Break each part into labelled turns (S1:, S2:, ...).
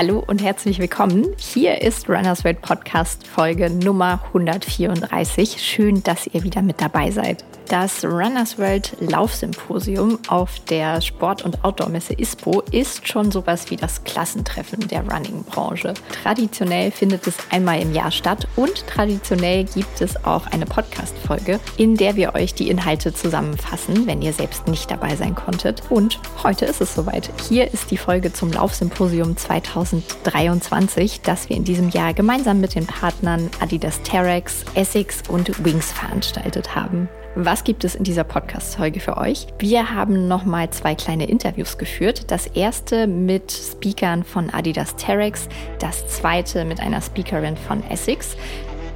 S1: Hallo und herzlich willkommen. Hier ist Runners World Podcast Folge Nummer 134. Schön, dass ihr wieder mit dabei seid. Das Runners World Laufsymposium auf der Sport- und Outdoor-Messe ISPO ist schon sowas wie das Klassentreffen der Running-Branche. Traditionell findet es einmal im Jahr statt und traditionell gibt es auch eine Podcast-Folge, in der wir euch die Inhalte zusammenfassen, wenn ihr selbst nicht dabei sein konntet. Und heute ist es soweit. Hier ist die Folge zum Laufsymposium 2023, das wir in diesem Jahr gemeinsam mit den Partnern Adidas Terex, Essex und Wings veranstaltet haben. Was gibt es in dieser Podcast-Folge für euch? Wir haben nochmal zwei kleine Interviews geführt. Das erste mit Speakern von Adidas Terex, das zweite mit einer Speakerin von Essex.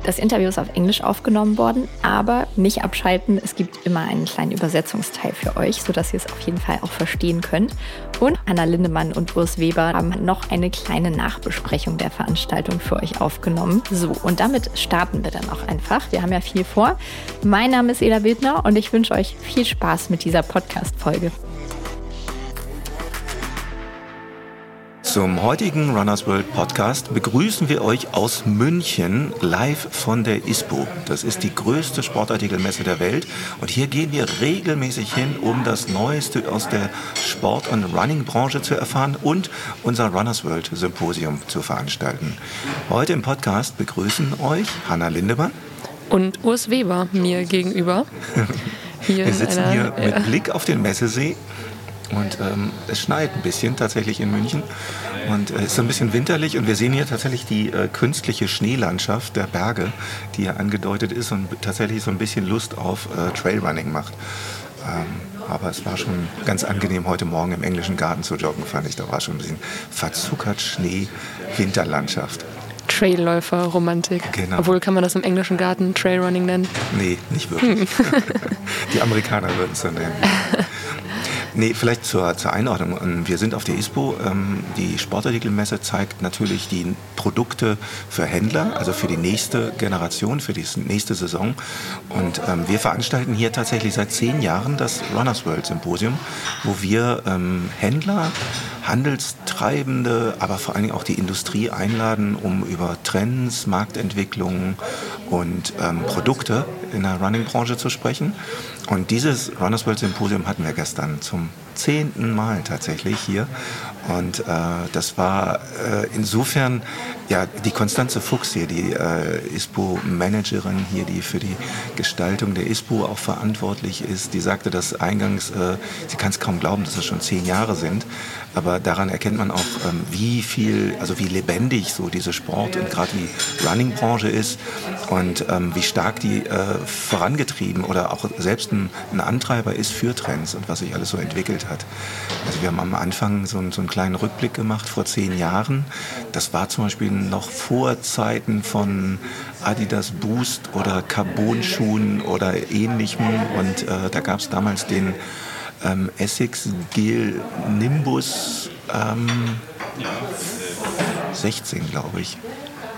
S1: Das Interview ist auf Englisch aufgenommen worden, aber nicht abschalten. Es gibt immer einen kleinen Übersetzungsteil für euch, sodass ihr es auf jeden Fall auch verstehen könnt. Und Anna Lindemann und Urs Weber haben noch eine kleine Nachbesprechung der Veranstaltung für euch aufgenommen. So, und damit starten wir dann auch einfach. Wir haben ja viel vor. Mein Name ist Eda Wildner und ich wünsche euch viel Spaß mit dieser Podcast-Folge.
S2: Zum heutigen Runners World Podcast begrüßen wir euch aus München live von der ISPO. Das ist die größte Sportartikelmesse der Welt und hier gehen wir regelmäßig hin, um das Neueste aus der Sport- und Running-Branche zu erfahren und unser Runners World Symposium zu veranstalten. Heute im Podcast begrüßen euch Hanna Lindemann
S3: und Urs Weber mir gegenüber.
S2: Hier wir sitzen einer, hier mit ja. Blick auf den Messesee und ähm, es schneit ein bisschen tatsächlich in München. Und es äh, ist so ein bisschen winterlich und wir sehen hier tatsächlich die äh, künstliche Schneelandschaft der Berge, die hier angedeutet ist und tatsächlich so ein bisschen Lust auf äh, Trailrunning macht. Ähm, aber es war schon ganz angenehm, heute Morgen im englischen Garten zu joggen, fand ich. Da war schon ein bisschen verzuckert Schnee, Winterlandschaft.
S3: Trailläufer-Romantik. Genau. Obwohl, kann man das im englischen Garten Trailrunning nennen?
S2: Nee, nicht wirklich. die Amerikaner würden es so nennen. Nee, vielleicht zur, zur Einordnung. Ähm, wir sind auf der ISPO. Ähm, die Sportartikelmesse zeigt natürlich die Produkte für Händler, also für die nächste Generation, für die nächste Saison. Und ähm, wir veranstalten hier tatsächlich seit zehn Jahren das Runners World Symposium, wo wir Händler, Handelstreibende, aber vor allen Dingen auch die Industrie einladen, um über Trends, Marktentwicklungen und Produkte in der Running-Branche zu sprechen. Und dieses Runners World Symposium hatten wir gestern zum zehnten Mal tatsächlich hier. Und äh, das war äh, insofern, ja, die Konstanze Fuchs hier, die äh, ISPO-Managerin hier, die für die Gestaltung der ISPO auch verantwortlich ist, die sagte das eingangs, äh, sie kann es kaum glauben, dass es schon zehn Jahre sind. Aber daran erkennt man auch, ähm, wie viel, also wie lebendig so diese Sport- und gerade die Running-Branche ist und ähm, wie stark die äh, vorangetrieben oder auch selbst ein, ein, Antreiber ist für Trends und was sich alles so entwickelt hat. Also wir haben am Anfang so, so einen kleinen Rückblick gemacht vor zehn Jahren. Das war zum Beispiel noch vor Zeiten von Adidas Boost oder Carbon-Schuhen oder ähnlichem und äh, da gab es damals den ähm, Essex Gel Nimbus ähm, 16, glaube ich.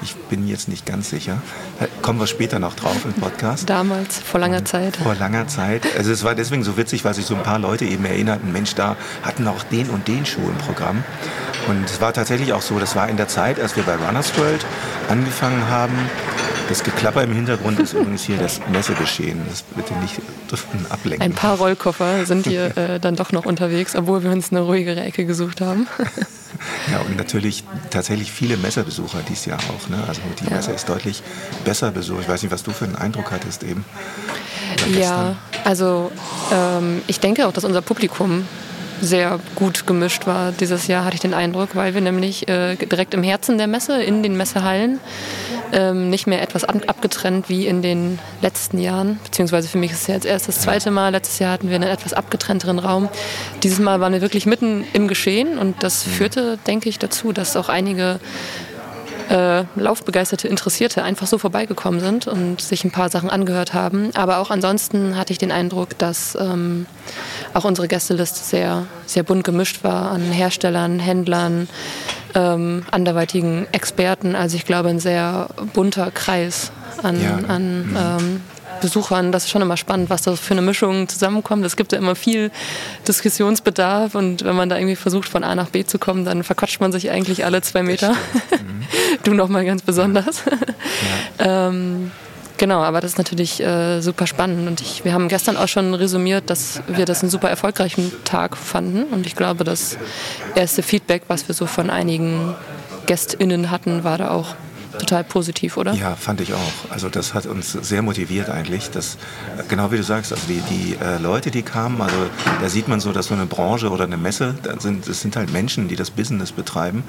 S2: Ich bin jetzt nicht ganz sicher. Kommen wir später noch drauf im Podcast.
S3: Damals, vor langer Zeit.
S2: Vor langer Zeit. Also es war deswegen so witzig, weil sich so ein paar Leute eben erinnerten, Mensch, da hatten auch den und den Schuh im Programm. Und es war tatsächlich auch so, das war in der Zeit, als wir bei Runners World angefangen haben, das Geklapper im Hintergrund ist übrigens hier das Messegeschehen. Das bitte nicht ablenken.
S3: Ein paar Rollkoffer sind hier äh, dann doch noch unterwegs, obwohl wir uns eine ruhigere Ecke gesucht haben.
S2: ja, und natürlich tatsächlich viele Messerbesucher dieses Jahr auch. Ne? Also die ja. Messe ist deutlich besser besucht. Ich weiß nicht, was du für einen Eindruck hattest eben.
S3: Ja, also ähm, ich denke auch, dass unser Publikum sehr gut gemischt war dieses Jahr, hatte ich den Eindruck, weil wir nämlich äh, direkt im Herzen der Messe, in den Messehallen, ähm, nicht mehr etwas abgetrennt wie in den letzten Jahren. Beziehungsweise für mich ist es ja jetzt erst das zweite Mal. Letztes Jahr hatten wir einen etwas abgetrennteren Raum. Dieses Mal waren wir wirklich mitten im Geschehen und das mhm. führte, denke ich, dazu, dass auch einige äh, laufbegeisterte Interessierte einfach so vorbeigekommen sind und sich ein paar Sachen angehört haben. Aber auch ansonsten hatte ich den Eindruck, dass ähm, auch unsere Gästeliste sehr, sehr bunt gemischt war an Herstellern, Händlern, ähm, anderweitigen Experten. Also ich glaube, ein sehr bunter Kreis an, ja. an mhm. ähm, Besuchern. Das ist schon immer spannend, was da für eine Mischung zusammenkommt. Es gibt ja immer viel Diskussionsbedarf und wenn man da irgendwie versucht, von A nach B zu kommen, dann verquatscht man sich eigentlich alle zwei Meter. Mhm. du nochmal ganz besonders. Ja. ähm, Genau, aber das ist natürlich äh, super spannend und ich, wir haben gestern auch schon resümiert, dass wir das einen super erfolgreichen Tag fanden und ich glaube, das erste Feedback, was wir so von einigen GästInnen hatten, war da auch total positiv, oder?
S2: Ja, fand ich auch. Also das hat uns sehr motiviert eigentlich. Dass, genau wie du sagst, also die, die äh, Leute, die kamen, also da sieht man so, dass so eine Branche oder eine Messe, da sind, das sind halt Menschen, die das Business betreiben.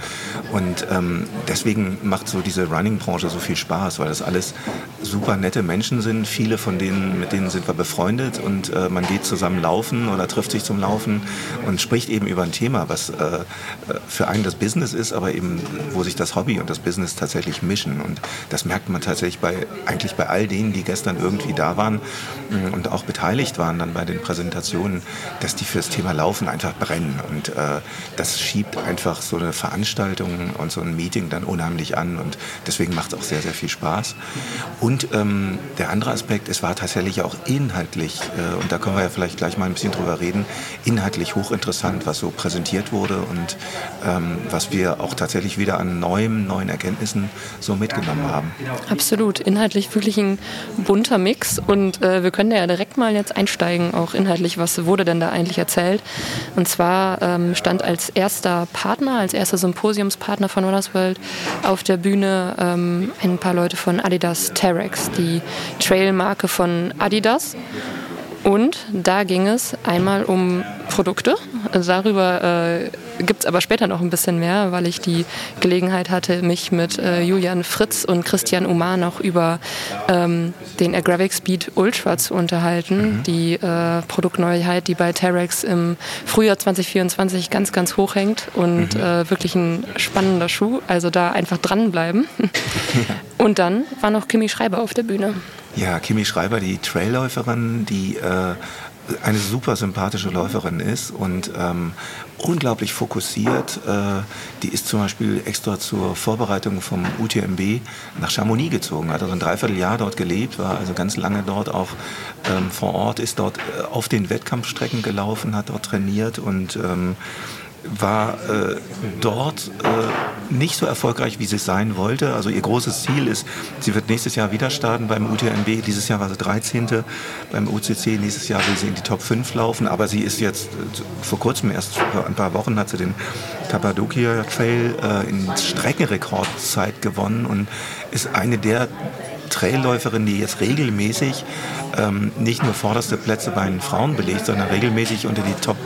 S2: Und ähm, deswegen macht so diese Running-Branche so viel Spaß, weil das alles super nette Menschen sind. Viele von denen, mit denen sind wir befreundet und äh, man geht zusammen laufen oder trifft sich zum Laufen und spricht eben über ein Thema, was äh, äh für einen das Business ist, aber eben, wo sich das Hobby und das Business tatsächlich mischen mischen. Und das merkt man tatsächlich bei, eigentlich bei all denen, die gestern irgendwie da waren mm, und auch beteiligt waren dann bei den Präsentationen, dass die für das Thema Laufen einfach brennen. Und äh, das schiebt einfach so eine Veranstaltung und so ein Meeting dann unheimlich an. Und deswegen macht es auch sehr, sehr viel Spaß. Und ähm, der andere Aspekt, es war tatsächlich auch inhaltlich, äh, und da können wir ja vielleicht gleich mal ein bisschen drüber reden, inhaltlich hochinteressant, was so präsentiert wurde und ähm, was wir auch tatsächlich wieder an neuen, neuen Erkenntnissen so mitgenommen haben.
S3: Absolut, inhaltlich wirklich ein bunter Mix und äh, wir können ja direkt mal jetzt einsteigen, auch inhaltlich, was wurde denn da eigentlich erzählt? Und zwar ähm, stand als erster Partner, als erster Symposiumspartner von Runners World auf der Bühne ähm, ein paar Leute von Adidas Terex, die Trailmarke von Adidas. Und da ging es einmal um Produkte. Also darüber äh, gibt es aber später noch ein bisschen mehr, weil ich die Gelegenheit hatte, mich mit äh, Julian Fritz und Christian Umar noch über ähm, den Agravic Speed Ultra zu unterhalten. Mhm. Die äh, Produktneuheit, die bei Terex im Frühjahr 2024 ganz, ganz hoch hängt und mhm. Äh, wirklich ein spannender Schuh. Also da einfach dranbleiben. und dann war noch Kimi Schreiber auf der Bühne.
S2: Ja, Kimi Schreiber, die Trailläuferin, die äh, eine super sympathische Läuferin ist und ähm, unglaublich fokussiert. Äh, die ist zum Beispiel extra zur Vorbereitung vom UTMB nach Chamonix gezogen, hat also ein Dreivierteljahr dort gelebt, war also ganz lange dort auch ähm, vor Ort, ist dort äh, auf den Wettkampfstrecken gelaufen, hat dort trainiert und ähm, war äh, dort äh, nicht so erfolgreich, wie sie es sein wollte. Also ihr großes Ziel ist, sie wird nächstes Jahr wieder starten beim UTMB. Dieses Jahr war sie 13. beim UCC. Nächstes Jahr will sie in die Top 5 laufen. Aber sie ist jetzt, äh, vor kurzem, erst vor ein paar Wochen, hat sie den Cappadocia Trail äh, in Streckenrekordzeit gewonnen und ist eine der Trailläuferin, die jetzt regelmäßig ähm, nicht nur vorderste Plätze bei den Frauen belegt, sondern regelmäßig unter die Top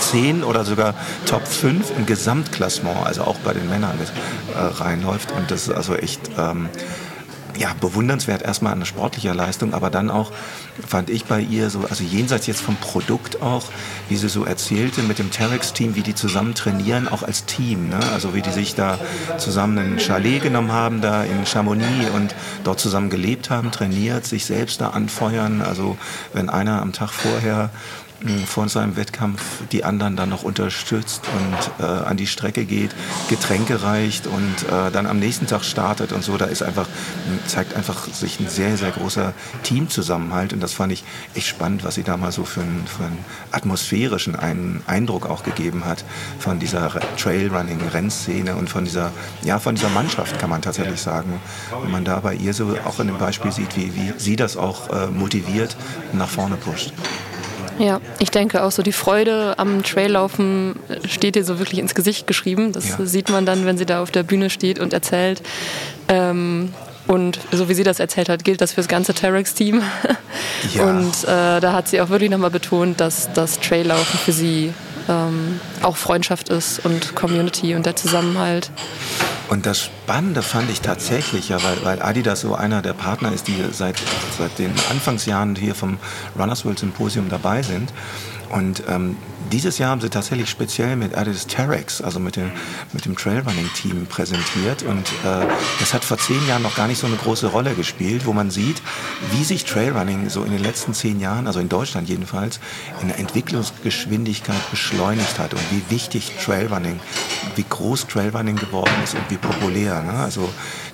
S2: 10 oder sogar Top 5 im Gesamtklassement, also auch bei den Männern äh, reinläuft. Und das ist also echt ähm, ja, bewundernswert erstmal an sportlicher Leistung, aber dann auch fand ich bei ihr so, also jenseits jetzt vom Produkt auch, wie sie so erzählte mit dem Terex-Team, wie die zusammen trainieren, auch als Team. Ne? Also wie die sich da zusammen ein Chalet genommen haben, da in Chamonix und dort zusammen gelebt haben, trainiert, sich selbst da anfeuern. Also wenn einer am Tag vorher vor seinem Wettkampf die anderen dann noch unterstützt und äh, an die Strecke geht, Getränke reicht und äh, dann am nächsten Tag startet und so. Da ist einfach, zeigt einfach sich ein sehr, sehr großer Teamzusammenhalt und das fand ich echt spannend, was sie da mal so für einen, für einen atmosphärischen einen Eindruck auch gegeben hat von dieser Trailrunning-Rennszene und von dieser, ja, von dieser Mannschaft kann man tatsächlich sagen. Wenn man da bei ihr so auch in dem Beispiel sieht, wie, wie sie das auch äh, motiviert und nach vorne pusht.
S3: Ja, ich denke auch so, die Freude am Traillaufen steht ihr so wirklich ins Gesicht geschrieben. Das ja. sieht man dann, wenn sie da auf der Bühne steht und erzählt. Ähm, und so wie sie das erzählt hat, gilt das für das ganze Terex-Team. Ja. Und äh, da hat sie auch wirklich nochmal betont, dass das Traillaufen für sie ähm, auch Freundschaft ist und Community und der Zusammenhalt.
S2: Und das Spannende fand ich tatsächlich, ja, weil, weil Adidas so einer der Partner ist, die seit, seit den Anfangsjahren hier vom Runners World Symposium dabei sind. Und ähm, dieses Jahr haben sie tatsächlich speziell mit Adidas Terex, also mit dem, mit dem Trailrunning-Team präsentiert. Und äh, das hat vor zehn Jahren noch gar nicht so eine große Rolle gespielt, wo man sieht, wie sich Trailrunning so in den letzten zehn Jahren, also in Deutschland jedenfalls, in der Entwicklungsgeschwindigkeit beschleunigt hat und wie wichtig Trailrunning, wie groß Trailrunning geworden ist und wie populär. Ne? Also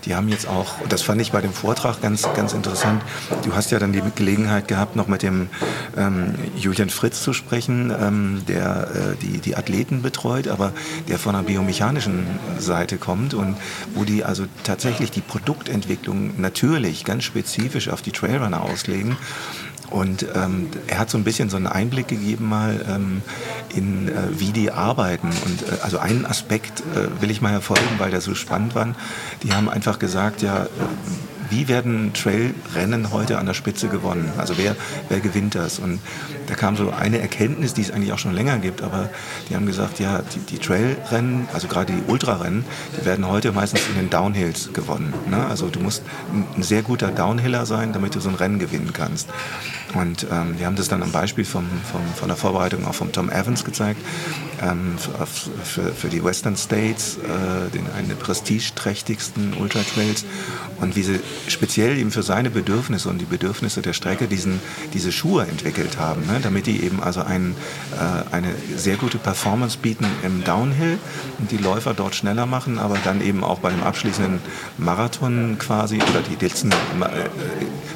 S2: die haben jetzt auch, das fand ich bei dem Vortrag ganz, ganz interessant, du hast ja dann die Gelegenheit gehabt, noch mit dem ähm, Julian Fritz zu sprechen, ähm, der äh, die, die Athleten betreut, aber der von der biomechanischen Seite kommt und wo die also tatsächlich die Produktentwicklung natürlich ganz spezifisch auf die Trailrunner auslegen und ähm, er hat so ein bisschen so einen Einblick gegeben mal ähm, in, äh, wie die arbeiten. Und äh, also einen Aspekt äh, will ich mal hervorheben, weil der so spannend war. Die haben einfach gesagt, ja, wie werden Trailrennen heute an der Spitze gewonnen? Also wer, wer gewinnt das? Und da kam so eine Erkenntnis, die es eigentlich auch schon länger gibt, aber die haben gesagt, ja, die, die Trailrennen, also gerade die Ultrarennen, die werden heute meistens in den Downhills gewonnen. Ne? Also du musst ein sehr guter Downhiller sein, damit du so ein Rennen gewinnen kannst. Und ähm, wir haben das dann am Beispiel vom, vom, von der Vorbereitung auch vom Tom Evans gezeigt, ähm, für, für, die Western States, äh, den einen der prestigeträchtigsten Ultra Trails und wie sie speziell eben für seine Bedürfnisse und die Bedürfnisse der Strecke diesen, diese Schuhe entwickelt haben, ne, damit die eben also ein, äh, eine sehr gute Performance bieten im Downhill und die Läufer dort schneller machen, aber dann eben auch bei dem abschließenden Marathon quasi oder die letzten äh,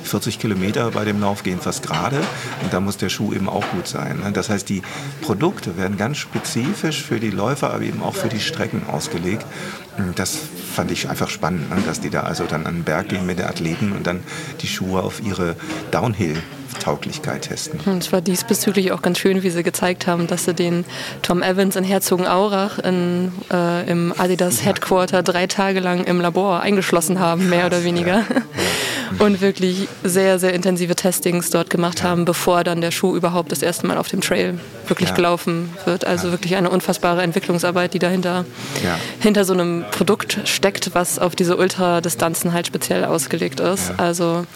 S2: 40 Kilometer bei dem Lauf gehen fast gerade und da muss der Schuh eben auch gut sein. Ne. Das heißt, die Produkte werden ganz spezifisch für die Läufer, aber eben auch für die Strecken ausgelegt. Das fand ich einfach spannend, ne? dass die da also dann an den Berg gehen mit den Athleten und dann die Schuhe auf ihre Downhill Tauglichkeit testen.
S3: Und es war diesbezüglich auch ganz schön, wie sie gezeigt haben, dass sie den Tom Evans in Herzogenaurach in, äh, im Adidas Headquarter drei Tage lang im Labor eingeschlossen haben, mehr oder weniger. Ja. Ja. Und wirklich sehr, sehr intensive Testings dort gemacht ja. haben, bevor dann der Schuh überhaupt das erste Mal auf dem Trail wirklich gelaufen wird. Also wirklich eine unfassbare Entwicklungsarbeit, die dahinter hinter so einem Produkt steckt, was auf diese Ultradistanzen halt speziell ausgelegt ist. Also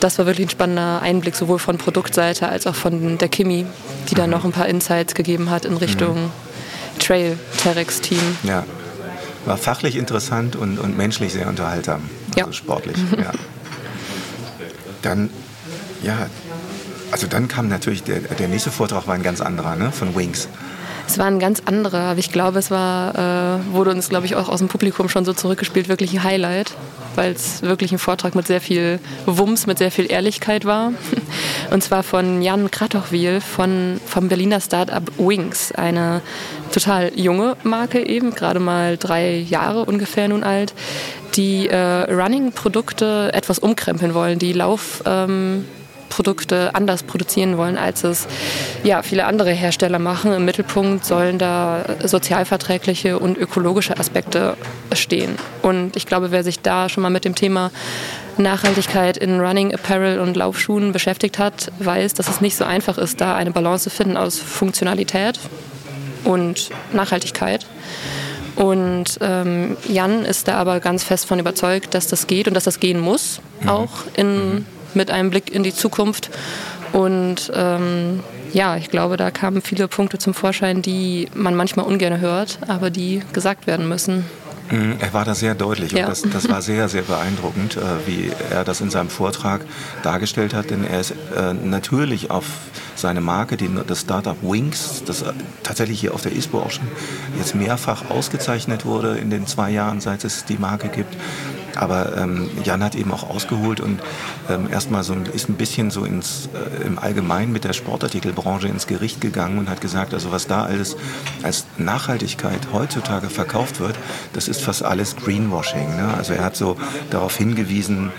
S3: das war wirklich ein spannender Einblick, sowohl von Produktseite als auch von der Kimi, die dann noch ein paar Insights gegeben hat in Richtung mhm. Trail Terex Team.
S2: Ja, war fachlich interessant und, und menschlich sehr unterhaltsam, also ja. sportlich. Ja. Dann, ja, also dann kam natürlich, der, der nächste Vortrag war ein ganz anderer, ne, von Wings.
S3: Es war ein ganz anderer, aber ich glaube, es war, äh, wurde uns, glaube ich, auch aus dem Publikum schon so zurückgespielt, wirklich ein Highlight, weil es wirklich ein Vortrag mit sehr viel Wumms, mit sehr viel Ehrlichkeit war. Und zwar von Jan Kratochwil von, vom Berliner Startup Wings, eine total junge Marke eben, gerade mal drei Jahre ungefähr nun alt, die äh, Running-Produkte etwas umkrempeln wollen, die Lauf... Ähm, Produkte anders produzieren wollen, als es ja, viele andere Hersteller machen. Im Mittelpunkt sollen da sozialverträgliche und ökologische Aspekte stehen. Und ich glaube, wer sich da schon mal mit dem Thema Nachhaltigkeit in Running Apparel und Laufschuhen beschäftigt hat, weiß, dass es nicht so einfach ist, da eine Balance zu finden aus Funktionalität und Nachhaltigkeit. Und ähm, Jan ist da aber ganz fest von überzeugt, dass das geht und dass das gehen muss, mhm. auch in mhm mit einem Blick in die Zukunft. Und ähm, ja, ich glaube, da kamen viele Punkte zum Vorschein, die man manchmal ungern hört, aber die gesagt werden müssen.
S2: Mhm, er war da sehr deutlich ja. und das, das, war sehr, sehr beeindruckend, äh, wie er das in seinem Vortrag dargestellt hat, denn er ist äh, natürlich auf seine Marke, die, das Startup Wings, das äh, tatsächlich hier auf der ISPO auch schon jetzt mehrfach ausgezeichnet wurde in den zwei Jahren, seit es die Marke gibt, aber ähm, Jan hat eben auch ausgeholt und ähm, erstmal so ist ein bisschen so ins, äh, im Allgemeinen mit der Sportartikelbranche ins Gericht gegangen und hat gesagt, also was da alles als Nachhaltigkeit heutzutage verkauft wird, das ist fast alles Greenwashing. Ne? Also er hat so darauf hingewiesen,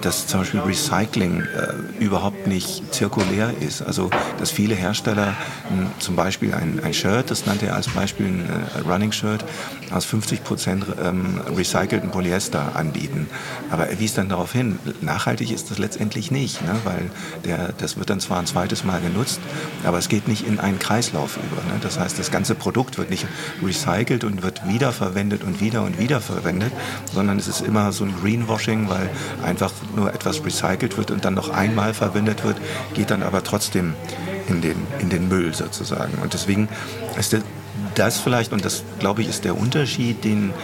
S2: dass zum Beispiel Recycling äh, überhaupt nicht zirkulär ist. Also dass viele Hersteller m, zum Beispiel ein, ein Shirt, das nannte er als Beispiel ein äh, Running-Shirt, aus 50 Prozent ähm, recycelten Polyester anbieten. Aber er wies dann darauf hin, nachhaltig ist das letztendlich nicht, ne? weil der, das wird dann zwar ein zweites Mal genutzt, aber es geht nicht in einen Kreislauf über. Ne? Das heißt, das ganze Produkt wird nicht recycelt und wird wiederverwendet und wieder und wieder verwendet, sondern es ist immer so ein Greenwashing, weil einfach einfach nur etwas recycelt wird und dann noch einmal verwendet wird, geht dann aber trotzdem in den, in den Müll sozusagen. Und deswegen ist das vielleicht, und das glaube ich ist der Unterschied, den,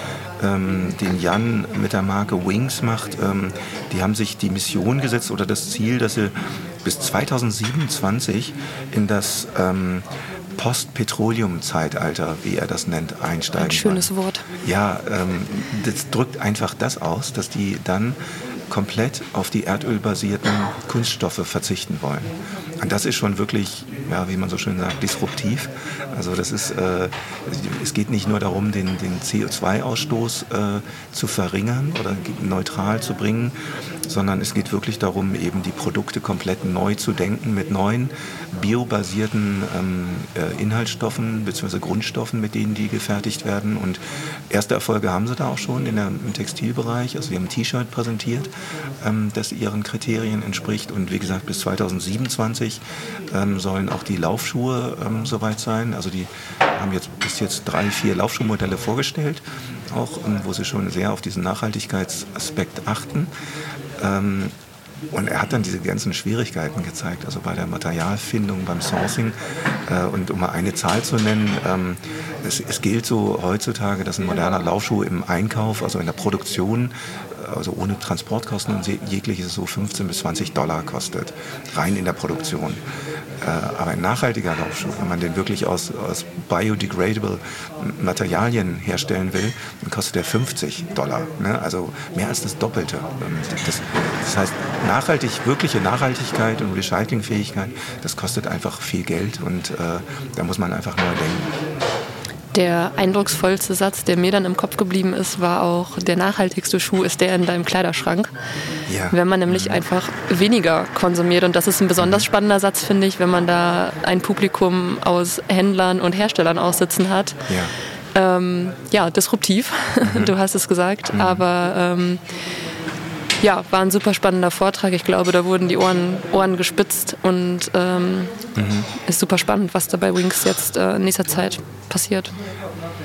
S2: ähm, den Jan mit der Marke Wings macht. Ähm, die haben sich die Mission gesetzt oder das Ziel, dass sie bis 2027 in das ähm, Post-Petroleum-Zeitalter, wie er das nennt, einsteigen. Ein
S3: schönes wollen. Wort.
S2: Ja, ähm, das drückt einfach das aus, dass die dann komplett auf die erdölbasierten Kunststoffe verzichten wollen. Und das ist schon wirklich, ja, wie man so schön sagt, disruptiv. Also das ist, äh, es geht nicht nur darum, den, den CO2-Ausstoß äh, zu verringern oder neutral zu bringen, sondern es geht wirklich darum, eben die Produkte komplett neu zu denken mit neuen biobasierten ähm, äh, Inhaltsstoffen bzw. Grundstoffen, mit denen die gefertigt werden. Und erste Erfolge haben sie da auch schon in der, im Textilbereich. Also wir haben ein T-Shirt präsentiert, ähm, das ihren Kriterien entspricht. Und wie gesagt, bis 2027 ähm, sollen auch die Laufschuhe ähm, soweit sein. Also die haben jetzt bis jetzt drei, vier Laufschuhmodelle vorgestellt, auch ähm, wo sie schon sehr auf diesen Nachhaltigkeitsaspekt achten. Ähm, und er hat dann diese ganzen Schwierigkeiten gezeigt, also bei der Materialfindung, beim Sourcing. Äh, und um mal eine Zahl zu nennen, ähm, es, gilt so heutzutage, dass ein moderner Laufschuh im Einkauf, also in der Produktion, also ohne Transportkosten und jegliches so 15 bis 20 Dollar kostet, rein in der Produktion. Äh, aber ein nachhaltiger Laufschuh, wenn man den wirklich aus, aus biodegradable Materialien herstellen will, dann kostet der 50 Dollar. Ne? Also mehr als das Doppelte. Ähm, das, das heißt, nachhaltig, wirkliche Nachhaltigkeit und Recyclingfähigkeit, das kostet einfach viel Geld und äh, da muss man einfach neu denken.
S3: Der eindrucksvollste Satz, der mir dann im Kopf geblieben ist, war auch, der nachhaltigste Schuh ist der in deinem Kleiderschrank. Ja. Wenn man nämlich mhm. einfach weniger konsumiert. Und das ist ein besonders spannender Satz, finde ich, wenn man da ein Publikum aus Händlern und Herstellern aussitzen hat. Ja, ähm, ja disruptiv, mhm. du hast es gesagt. Mhm. Aber ähm, ja, war ein super spannender Vortrag. Ich glaube, da wurden die Ohren, Ohren gespitzt und ähm, mhm. ist super spannend, was da bei Wings jetzt äh, in nächster Zeit passiert.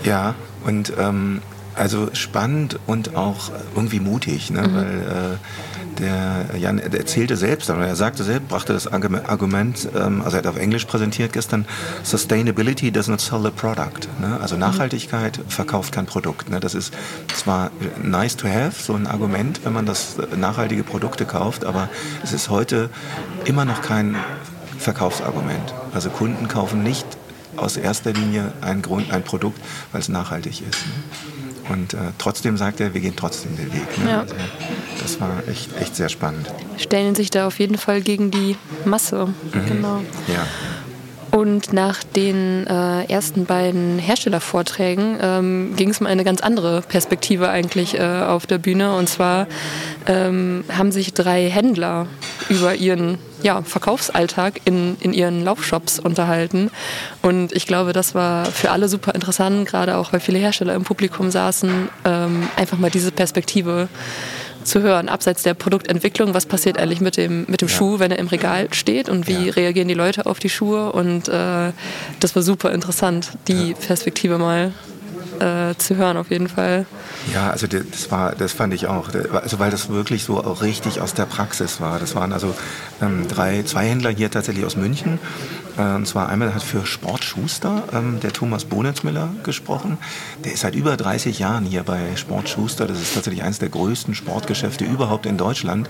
S2: Ja, und ähm, also spannend und auch irgendwie mutig, ne? Mhm. weil äh, der Jan erzählte selbst, oder er sagte selbst, brachte das Argument, ähm, also er hat auf Englisch präsentiert gestern, Sustainability does not sell a product. Ne? Also Nachhaltigkeit verkauft kein Produkt. Ne? Das ist zwar nice to have, so ein Argument, wenn man das äh, nachhaltige Produkte kauft, aber es ist heute immer noch kein Verkaufsargument. Also Kunden kaufen nicht aus erster Linie ein, Grund, ein Produkt, weil es nachhaltig ist. Und äh, trotzdem sagt er, wir gehen trotzdem den Weg. Ne? Ja. Also, das war echt, echt sehr spannend.
S3: Stellen sich da auf jeden Fall gegen die Masse. Mhm. Genau.
S2: Ja.
S3: Und nach den äh, ersten beiden Herstellervorträgen ähm, ging es um eine ganz andere Perspektive eigentlich äh, auf der Bühne. Und zwar ähm, haben sich drei Händler über ihren ja, Verkaufsalltag in, in ihren Laufshops unterhalten. Und ich glaube, das war für alle super interessant, gerade auch weil viele Hersteller im Publikum saßen, ähm, einfach mal diese Perspektive zu hören, abseits der Produktentwicklung, was passiert eigentlich mit dem, mit dem ja. Schuh, wenn er im Regal steht und wie ja. reagieren die Leute auf die Schuhe. Und äh, das war super interessant, die ja. Perspektive mal äh, zu hören auf jeden Fall.
S2: Ja, also das war, das fand ich auch, also weil das wirklich so auch richtig aus der Praxis war. Das waren also ähm, drei, zwei Händler hier tatsächlich aus München. Äh, und zwar einmal hat für Sportschuster ähm, der Thomas Bonetzmüller gesprochen. Der ist seit über 30 Jahren hier bei Sportschuster. Das ist tatsächlich eines der größten Sportgeschäfte überhaupt in Deutschland.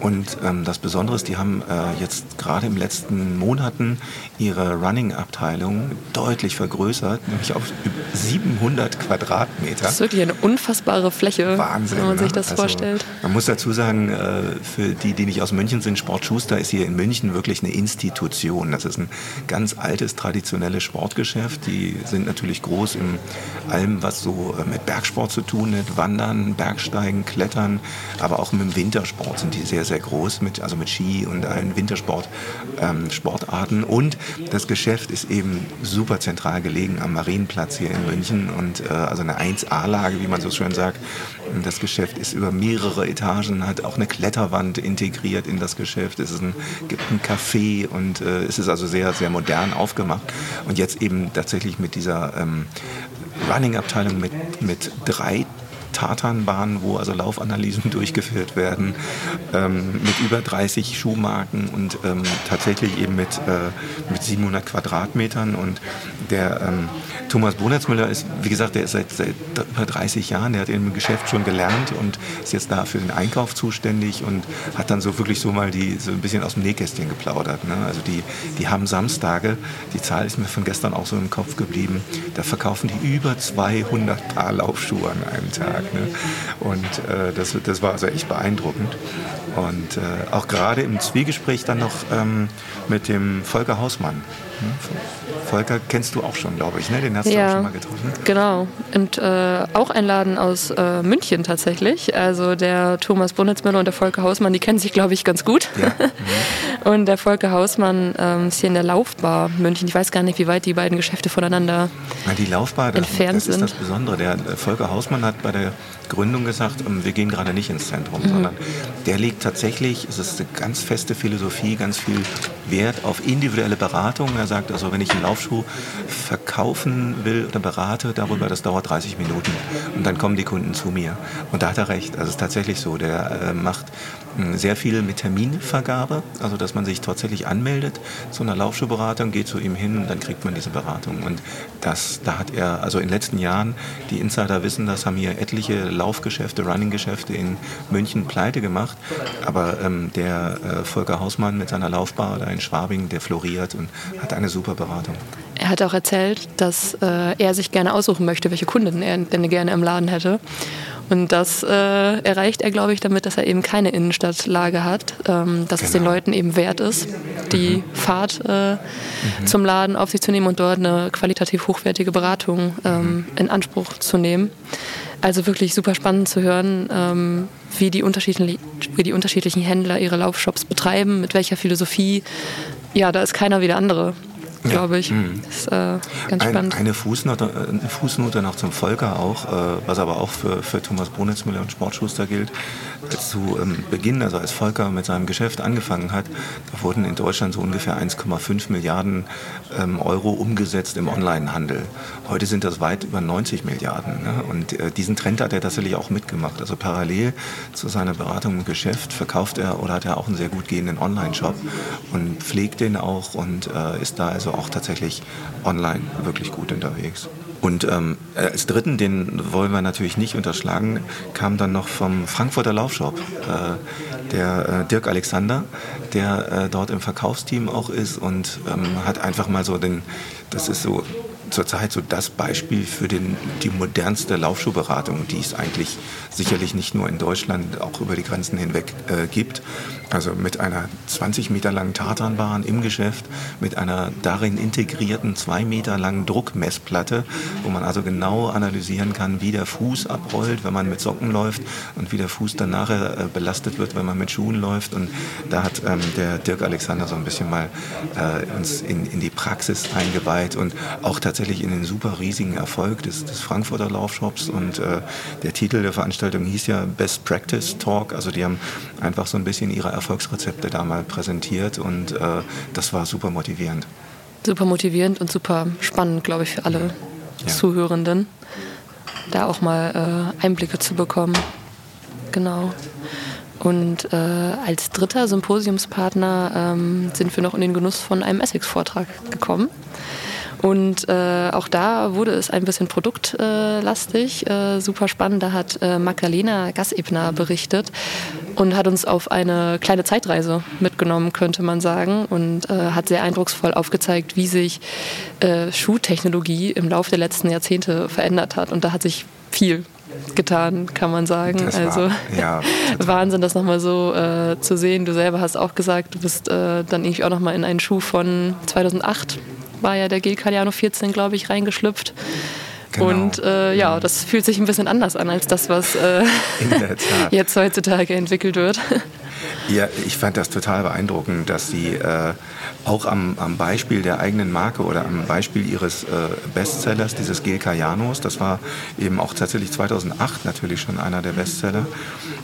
S2: Und ähm, das Besondere ist, die haben äh, jetzt gerade den letzten Monaten ihre Running-Abteilung deutlich vergrößert, nämlich auf 700 Quadratmeter.
S3: Das ist wirklich eine unfassbare Fläche,
S2: Wahnsinn,
S3: wenn man sich das also, vorstellt.
S2: Man muss dazu sagen, äh, für die, die nicht aus München sind, Sport Schuster ist hier in München wirklich eine Institution. Das ist ein ganz altes, traditionelles Sportgeschäft. Die sind natürlich groß in allem, was so äh, mit Bergsport zu tun hat, Wandern, Bergsteigen, Klettern, aber auch mit dem Wintersport sind die sehr, sehr groß, mit, also mit Ski und allen Wintersport-Sportarten. Ähm, und das Geschäft ist eben super zentral gelegen am Marienplatz hier in München und äh, also eine 1A-Lage, wie man so schön sagt. Das Geschäft ist über mehrere Etagen, hat auch eine Kletterwand integriert in das Geschäft. Es ein, gibt ein Café und äh, es ist also sehr, sehr modern aufgemacht. Und jetzt eben tatsächlich mit dieser ähm, Running-Abteilung mit, mit drei Tatanbahn, wo also Laufanalysen durchgeführt werden, ähm, mit über 30 Schuhmarken und ähm, tatsächlich eben mit, äh, mit 700 Quadratmetern. Und der ähm, Thomas Bonetzmüller ist, wie gesagt, der ist seit, seit über 30 Jahren, der hat im Geschäft schon gelernt und ist jetzt da für den Einkauf zuständig und hat dann so wirklich so mal die so ein bisschen aus dem Nähkästchen geplaudert. Ne? Also die, die haben Samstage, die Zahl ist mir von gestern auch so im Kopf geblieben, da verkaufen die über 200 Paar Laufschuhe an einem Tag. Ne? Und äh, das, das war also echt beeindruckend. Und äh, auch gerade im Zwiegespräch dann noch ähm, mit dem Volker Hausmann. Volker kennst du auch schon, glaube ich, ne? Den hast
S3: ja,
S2: du auch schon mal getroffen.
S3: Genau. Und äh, auch ein Laden aus äh, München tatsächlich. Also der Thomas Bunnitzmüller und der Volker Hausmann, die kennen sich, glaube ich, ganz gut. Ja. Mhm. und der Volker Hausmann ähm, ist hier in der Laufbar München. Ich weiß gar nicht, wie weit die beiden Geschäfte voneinander
S2: Na, die Laufbar, das,
S3: entfernt
S2: das
S3: sind.
S2: ist das Besondere. Der Volker Hausmann hat bei der Gründung gesagt, ähm, wir gehen gerade nicht ins Zentrum, mhm. sondern der legt tatsächlich, es ist eine ganz feste Philosophie, ganz viel Wert auf individuelle Beratung. Er sagt also, wenn ich einen Laufschuh verkaufen will oder berate darüber, das dauert 30 Minuten und dann kommen die Kunden zu mir. Und da hat er recht. Also es ist tatsächlich so, der äh, macht sehr viel mit Terminvergabe, also dass man sich tatsächlich anmeldet zu einer Laufschuhberatung, geht zu ihm hin und dann kriegt man diese Beratung. Und das, da hat er, also in den letzten Jahren, die Insider wissen das, haben hier etliche Laufgeschäfte, Running-Geschäfte in München pleite gemacht. Aber ähm, der äh, Volker Hausmann mit seiner Laufbar da in Schwabing, der floriert und hat eine super Beratung.
S3: Er hat auch erzählt, dass äh, er sich gerne aussuchen möchte, welche Kunden er gerne im Laden hätte. Und das äh, erreicht er, glaube ich, damit, dass er eben keine Innenstadtlage hat, ähm, dass genau. es den genau. Leuten eben wert ist, die mhm. Fahrt äh, mhm. zum Laden auf sich zu nehmen und dort eine qualitativ hochwertige Beratung ähm, mhm. in Anspruch zu nehmen. Also wirklich super spannend zu hören, ähm, wie, die unterschiedlichen, wie die unterschiedlichen Händler ihre Laufshops betreiben, mit welcher Philosophie. Ja, da ist keiner wie der andere glaube ich. Mhm. Das ist äh, ganz
S2: Ein,
S3: spannend.
S2: Eine Fußnote, eine Fußnote noch zum Volker auch, äh, was aber auch für, für Thomas Brunitzmüller und Sportschuster gilt. Zu ähm, Beginn, also als Volker mit seinem Geschäft angefangen hat, da wurden in Deutschland so ungefähr 1,5 Milliarden ähm, Euro umgesetzt im Onlinehandel. Heute sind das weit über 90 Milliarden. Ne? Und äh, diesen Trend hat er tatsächlich auch mitgemacht. Also parallel zu seiner Beratung im Geschäft verkauft er oder hat er auch einen sehr gut gehenden Online-Shop und pflegt den auch und äh, ist da also auch tatsächlich online wirklich gut unterwegs. Und ähm, als dritten, den wollen wir natürlich nicht unterschlagen, kam dann noch vom Frankfurter Laufshop äh, der äh, Dirk Alexander, der äh, dort im Verkaufsteam auch ist und ähm, hat einfach mal so den, das ist so zurzeit so das Beispiel für den, die modernste Laufschuhberatung, die es eigentlich sicherlich nicht nur in Deutschland, auch über die Grenzen hinweg äh, gibt. Also mit einer 20 Meter langen Tartanbahn im Geschäft, mit einer darin integrierten 2 Meter langen Druckmessplatte, wo man also genau analysieren kann, wie der Fuß abrollt, wenn man mit Socken läuft und wie der Fuß dann nachher äh, belastet wird, wenn man mit Schuhen läuft. Und da hat ähm, der Dirk Alexander so ein bisschen mal äh, uns in, in die Praxis eingeweiht und auch tatsächlich in den super riesigen Erfolg des, des Frankfurter Laufshops. Und äh, der Titel der Veranstaltung hieß ja Best Practice Talk. Also die haben einfach so ein bisschen ihre Erfolgsrezepte da mal präsentiert und äh, das war super motivierend.
S3: Super motivierend und super spannend, glaube ich, für alle ja. Zuhörenden, da auch mal äh, Einblicke zu bekommen. Genau. Und äh, als dritter Symposiumspartner ähm, sind wir noch in den Genuss von einem Essex-Vortrag gekommen. Und äh, auch da wurde es ein bisschen produktlastig, äh, super spannend. Da hat äh, Magdalena Gassebner berichtet und hat uns auf eine kleine Zeitreise mitgenommen, könnte man sagen, und äh, hat sehr eindrucksvoll aufgezeigt, wie sich äh, Schuhtechnologie im Laufe der letzten Jahrzehnte verändert hat. Und da hat sich viel getan, kann man sagen.
S2: Das
S3: also
S2: ja,
S3: Wahnsinn, das nochmal so äh, zu sehen. Du selber hast auch gesagt, du bist äh, dann irgendwie auch nochmal in einen Schuh von 2008 war ja der Gil Caliano 14, glaube ich, reingeschlüpft. Genau. Und äh, ja, das fühlt sich ein bisschen anders an als das, was äh, jetzt heutzutage entwickelt wird.
S2: Ja, ich fand das total beeindruckend, dass sie äh, auch am, am, Beispiel der eigenen Marke oder am Beispiel ihres äh, Bestsellers, dieses GLK Janus, das war eben auch tatsächlich 2008 natürlich schon einer der Bestseller,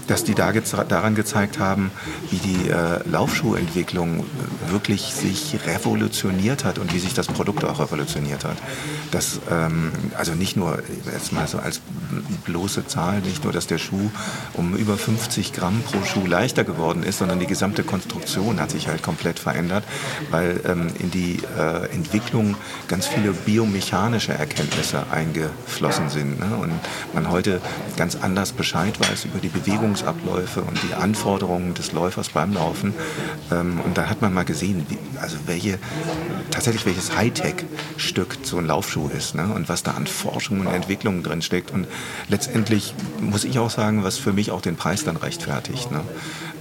S2: dass die da gez daran gezeigt haben, wie die äh, Laufschuhentwicklung wirklich sich revolutioniert hat und wie sich das Produkt auch revolutioniert hat. Das, ähm, also nicht nur, jetzt mal so als bloße Zahl, nicht nur, dass der Schuh um über 50 Gramm pro Schuh leichter geworden ist, sondern die gesamte Konstruktion hat sich halt komplett verändert, weil ähm, in die äh, Entwicklung ganz viele biomechanische Erkenntnisse eingeflossen sind ne? und man heute ganz anders Bescheid weiß über die Bewegungsabläufe und die Anforderungen des Läufers beim Laufen. Ähm, und da hat man mal gesehen, wie, also welche tatsächlich welches Hightech-Stück so ein Laufschuh ist ne? und was da an Forschung und Entwicklung drin steckt. Und letztendlich muss ich auch sagen, was für mich auch den Preis dann rechtfertigt. Ne?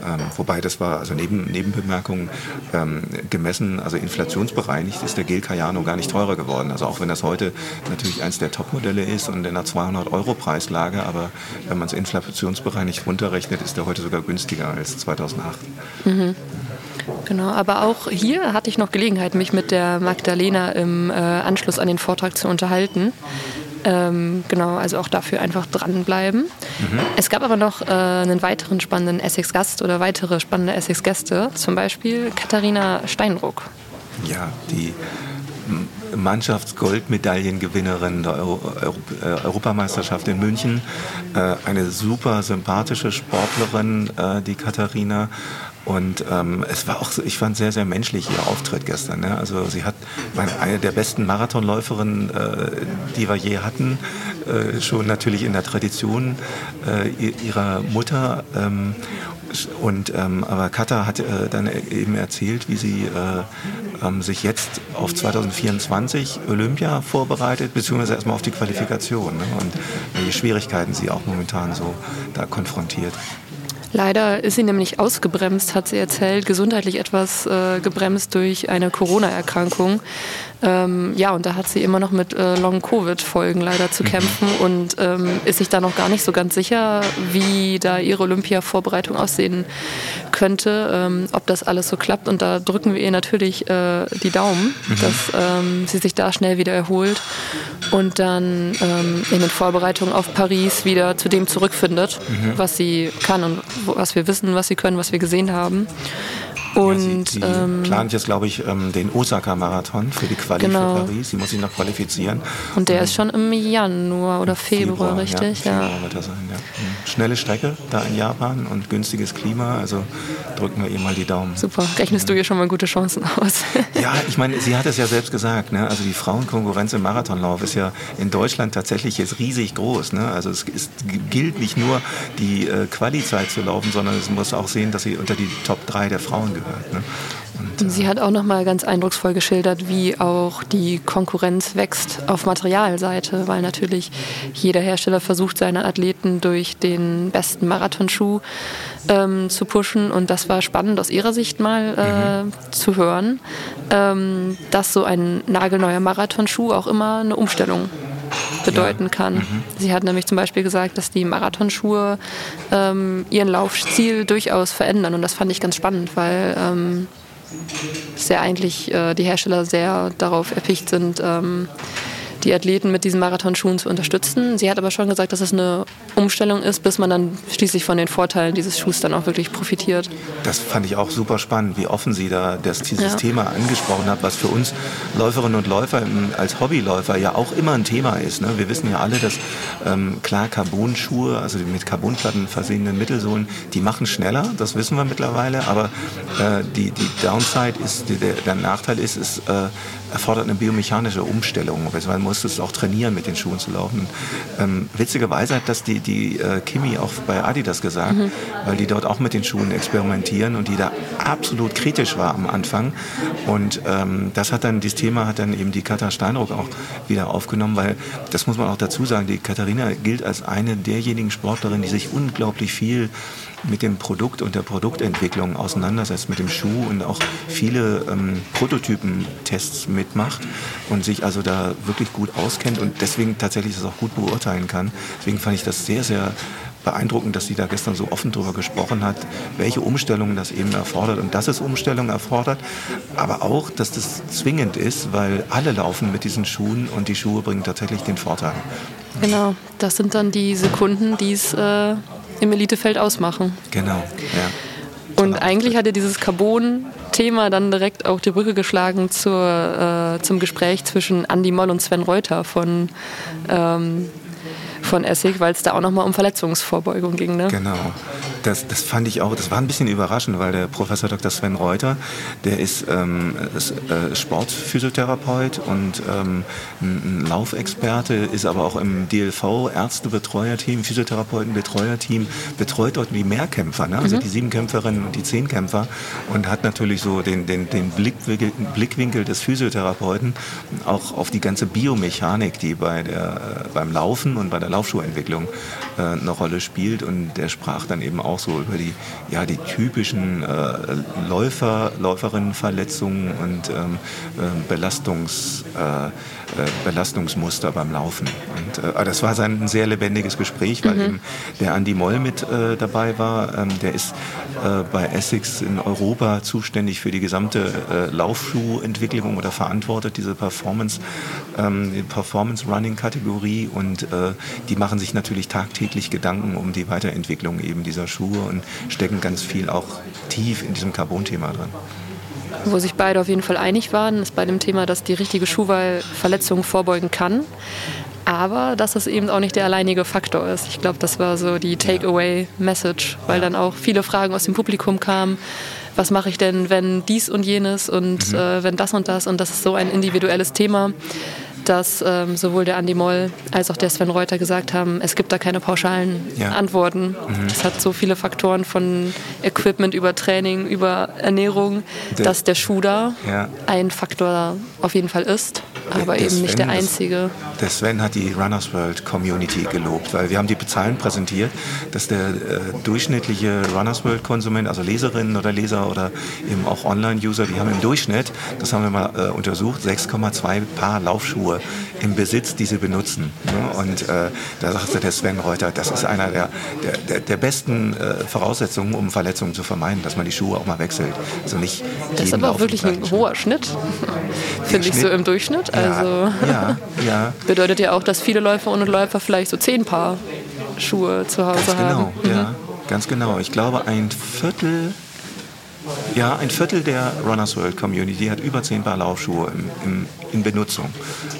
S2: Ähm, wobei das war, also neben Nebenbemerkungen ähm, gemessen, also inflationsbereinigt ist der Gel Cayano gar nicht teurer geworden. Also auch wenn das heute natürlich eins der Topmodelle ist und in einer 200 Euro Preislage, aber wenn man es inflationsbereinigt runterrechnet, ist der heute sogar günstiger als 2008. Mhm.
S3: Genau, aber auch hier hatte ich noch Gelegenheit, mich mit der Magdalena im äh, Anschluss an den Vortrag zu unterhalten. Ähm, genau, also auch dafür einfach dranbleiben. Mhm. Es gab aber noch äh, einen weiteren spannenden Essex-Gast oder weitere spannende Essex-Gäste, zum Beispiel Katharina Steinruck.
S2: Ja, die Mannschaftsgoldmedaillengewinnerin der Euro Euro äh, Europameisterschaft in München. Äh, eine super sympathische Sportlerin, äh, die Katharina. Und ähm, es war auch, so, ich fand sehr, sehr menschlich ihr Auftritt gestern. Ne? Also sie hat eine der besten Marathonläuferinnen, äh, die wir je hatten, äh, schon natürlich in der Tradition äh, ihrer Mutter. Ähm, und ähm, aber Katha hat äh, dann eben erzählt, wie sie äh, ähm, sich jetzt auf 2024 Olympia vorbereitet, beziehungsweise erstmal auf die Qualifikation ne? und welche Schwierigkeiten sie auch momentan so da konfrontiert.
S3: Leider ist sie nämlich ausgebremst, hat sie erzählt, gesundheitlich etwas äh, gebremst durch eine Corona-Erkrankung. Ähm, ja, und da hat sie immer noch mit äh, Long-Covid-Folgen leider zu mhm. kämpfen und ähm, ist sich da noch gar nicht so ganz sicher, wie da ihre Olympia-Vorbereitung aussehen könnte, ähm, ob das alles so klappt. Und da drücken wir ihr natürlich äh, die Daumen, mhm. dass ähm, sie sich da schnell wieder erholt und dann ähm, in den Vorbereitungen auf Paris wieder zu dem zurückfindet, mhm. was sie kann und was wir wissen, was sie können, was wir gesehen haben.
S2: Und ja, sie, sie ähm, plant jetzt, glaube ich, ähm, den Osaka-Marathon für die Quali genau. für Paris. Sie muss sich noch qualifizieren.
S3: Und der und ist schon im Januar oder Februar, Februar richtig?
S2: Ja, Februar wird er sein, ja. Mhm. Schnelle Strecke da in Japan und günstiges Klima. Also drücken wir ihr mal die Daumen.
S3: Super. Rechnest du ihr schon mal gute Chancen aus?
S2: ja, ich meine, sie hat es ja selbst gesagt. Ne? Also die Frauenkonkurrenz im Marathonlauf ist ja in Deutschland tatsächlich jetzt riesig groß. Ne? Also es ist, gilt nicht nur die äh, Quali-Zeit zu laufen, sondern es muss auch sehen, dass sie unter die Top 3 der Frauen gehört gehört. Ne?
S3: Und, Sie hat auch noch mal ganz eindrucksvoll geschildert, wie auch die Konkurrenz wächst auf Materialseite, weil natürlich jeder Hersteller versucht, seine Athleten durch den besten Marathonschuh ähm, zu pushen. Und das war spannend aus ihrer Sicht mal äh, mhm. zu hören, ähm, dass so ein nagelneuer Marathonschuh auch immer eine Umstellung bedeuten kann. Mhm. Sie hat nämlich zum Beispiel gesagt, dass die Marathonschuhe ähm, ihren Laufstil durchaus verändern und das fand ich ganz spannend, weil ähm, sehr eigentlich äh, die Hersteller sehr darauf erpicht sind, ähm, die Athleten mit diesen Marathonschuhen zu unterstützen. Sie hat aber schon gesagt, dass es eine Umstellung ist, bis man dann schließlich von den Vorteilen dieses Schuhs dann auch wirklich profitiert.
S2: Das fand ich auch super spannend, wie offen sie da das, dieses ja. Thema angesprochen hat, was für uns Läuferinnen und Läufer als Hobbyläufer ja auch immer ein Thema ist. Ne? Wir wissen ja alle, dass ähm, klar Carbon-Schuhe, also die mit Carbonplatten versehenen Mittelsohlen, die machen schneller, das wissen wir mittlerweile, aber äh, die, die Downside ist, die, der, der, Nachteil ist, es äh, erfordert eine biomechanische Umstellung. Man muss es auch trainieren, mit den Schuhen zu laufen. Ähm, witzigerweise hat das die, die äh, Kimi auch bei Adidas gesagt, mhm. weil die dort auch mit den Schuhen experimentieren und die da absolut kritisch war am Anfang. Und ähm, das hat dann, dieses Thema hat dann eben die Katha Steinruck auch wieder aufgenommen, weil das muss man auch dazu sagen, die Katharina gilt als eine derjenigen Sportlerinnen, die sich unglaublich viel mit dem Produkt und der Produktentwicklung auseinandersetzt, mit dem Schuh und auch viele ähm, Prototypentests mitmacht und sich also da wirklich gut auskennt und deswegen tatsächlich das auch gut beurteilen kann. Deswegen fand ich das sehr, sehr beeindruckend, dass sie da gestern so offen darüber gesprochen hat, welche Umstellungen das eben erfordert und dass es Umstellungen erfordert, aber auch, dass das zwingend ist, weil alle laufen mit diesen Schuhen und die Schuhe bringen tatsächlich den Vorteil.
S3: Genau, das sind dann die Sekunden, die es äh, im Elitefeld ausmachen.
S2: Genau, ja.
S3: Und eigentlich hat ja dieses Carbon-Thema dann direkt auch die Brücke geschlagen zur, äh, zum Gespräch zwischen Andy Moll und Sven Reuter von ähm, von Essig, weil es da auch nochmal um Verletzungsvorbeugung ging. Ne?
S2: Genau. Das, das fand ich auch, das war ein bisschen überraschend, weil der Professor Dr. Sven Reuter, der ist, ähm, ist äh, Sportphysiotherapeut und ähm, ein Laufexperte, ist aber auch im DLV Ärztebetreuerteam, Physiotherapeutenbetreuerteam, betreut dort die Mehrkämpfer, ne? also mhm. die Siebenkämpferinnen und die Zehnkämpfer und hat natürlich so den, den, den Blickwinkel, Blickwinkel des Physiotherapeuten auch auf die ganze Biomechanik, die bei der, äh, beim Laufen und bei der Laufschuhentwicklung äh, eine Rolle spielt. Und der sprach dann eben auch so über die, ja, die typischen äh, Läufer, Läuferinnenverletzungen und ähm, äh, Belastungs, äh, Belastungsmuster beim Laufen. Und äh, das war sein, ein sehr lebendiges Gespräch, weil mhm. eben der Andy Moll mit dabei war. Ähm, der ist bei Essex in Europa zuständig für die gesamte Laufschuhentwicklung oder verantwortet diese Performance, ähm, die Performance Running Kategorie und die machen sich natürlich tagtäglich Gedanken um die Weiterentwicklung eben dieser Schuhe und stecken ganz viel auch tief in diesem Carbon-Thema drin.
S3: Wo sich beide auf jeden Fall einig waren, ist bei dem Thema, dass die richtige Schuhwahl Verletzungen vorbeugen kann. Aber dass es eben auch nicht der alleinige Faktor ist. Ich glaube, das war so die Takeaway-Message, weil dann auch viele Fragen aus dem Publikum kamen. Was mache ich denn, wenn dies und jenes und mhm. äh, wenn das und das? Und das ist so ein individuelles Thema dass ähm, sowohl der Andi Moll als auch der Sven Reuter gesagt haben, es gibt da keine pauschalen ja. Antworten. Mhm. Es hat so viele Faktoren von Equipment über Training, über Ernährung, der, dass der Schuh da ja. ein Faktor auf jeden Fall ist, aber der eben Sven, nicht der einzige.
S2: Das, der Sven hat die Runners World Community gelobt, weil wir haben die Zahlen präsentiert, dass der äh, durchschnittliche Runners World Konsument, also Leserinnen oder Leser oder eben auch Online-User, die haben im Durchschnitt, das haben wir mal äh, untersucht, 6,2 Paar Laufschuhe Schuhe im Besitz, die sie benutzen. Ne? Und äh, da sagte der Sven Reuter, das ist einer der, der, der, besten äh, Voraussetzungen, um Verletzungen zu vermeiden, dass man die Schuhe auch mal wechselt. Also nicht
S3: das ist aber auch wirklich ein hoher Schnitt, finde ich so im Durchschnitt. Also
S2: ja, ja.
S3: bedeutet ja auch, dass viele Läuferinnen und Läufer vielleicht so zehn Paar Schuhe zu Hause
S2: Ganz
S3: haben.
S2: Genau, mhm. ja, ganz genau. Ich glaube, ein Viertel ja, ein Viertel der Runners World Community hat über zehn Paar Laufschuhe im, im, in Benutzung.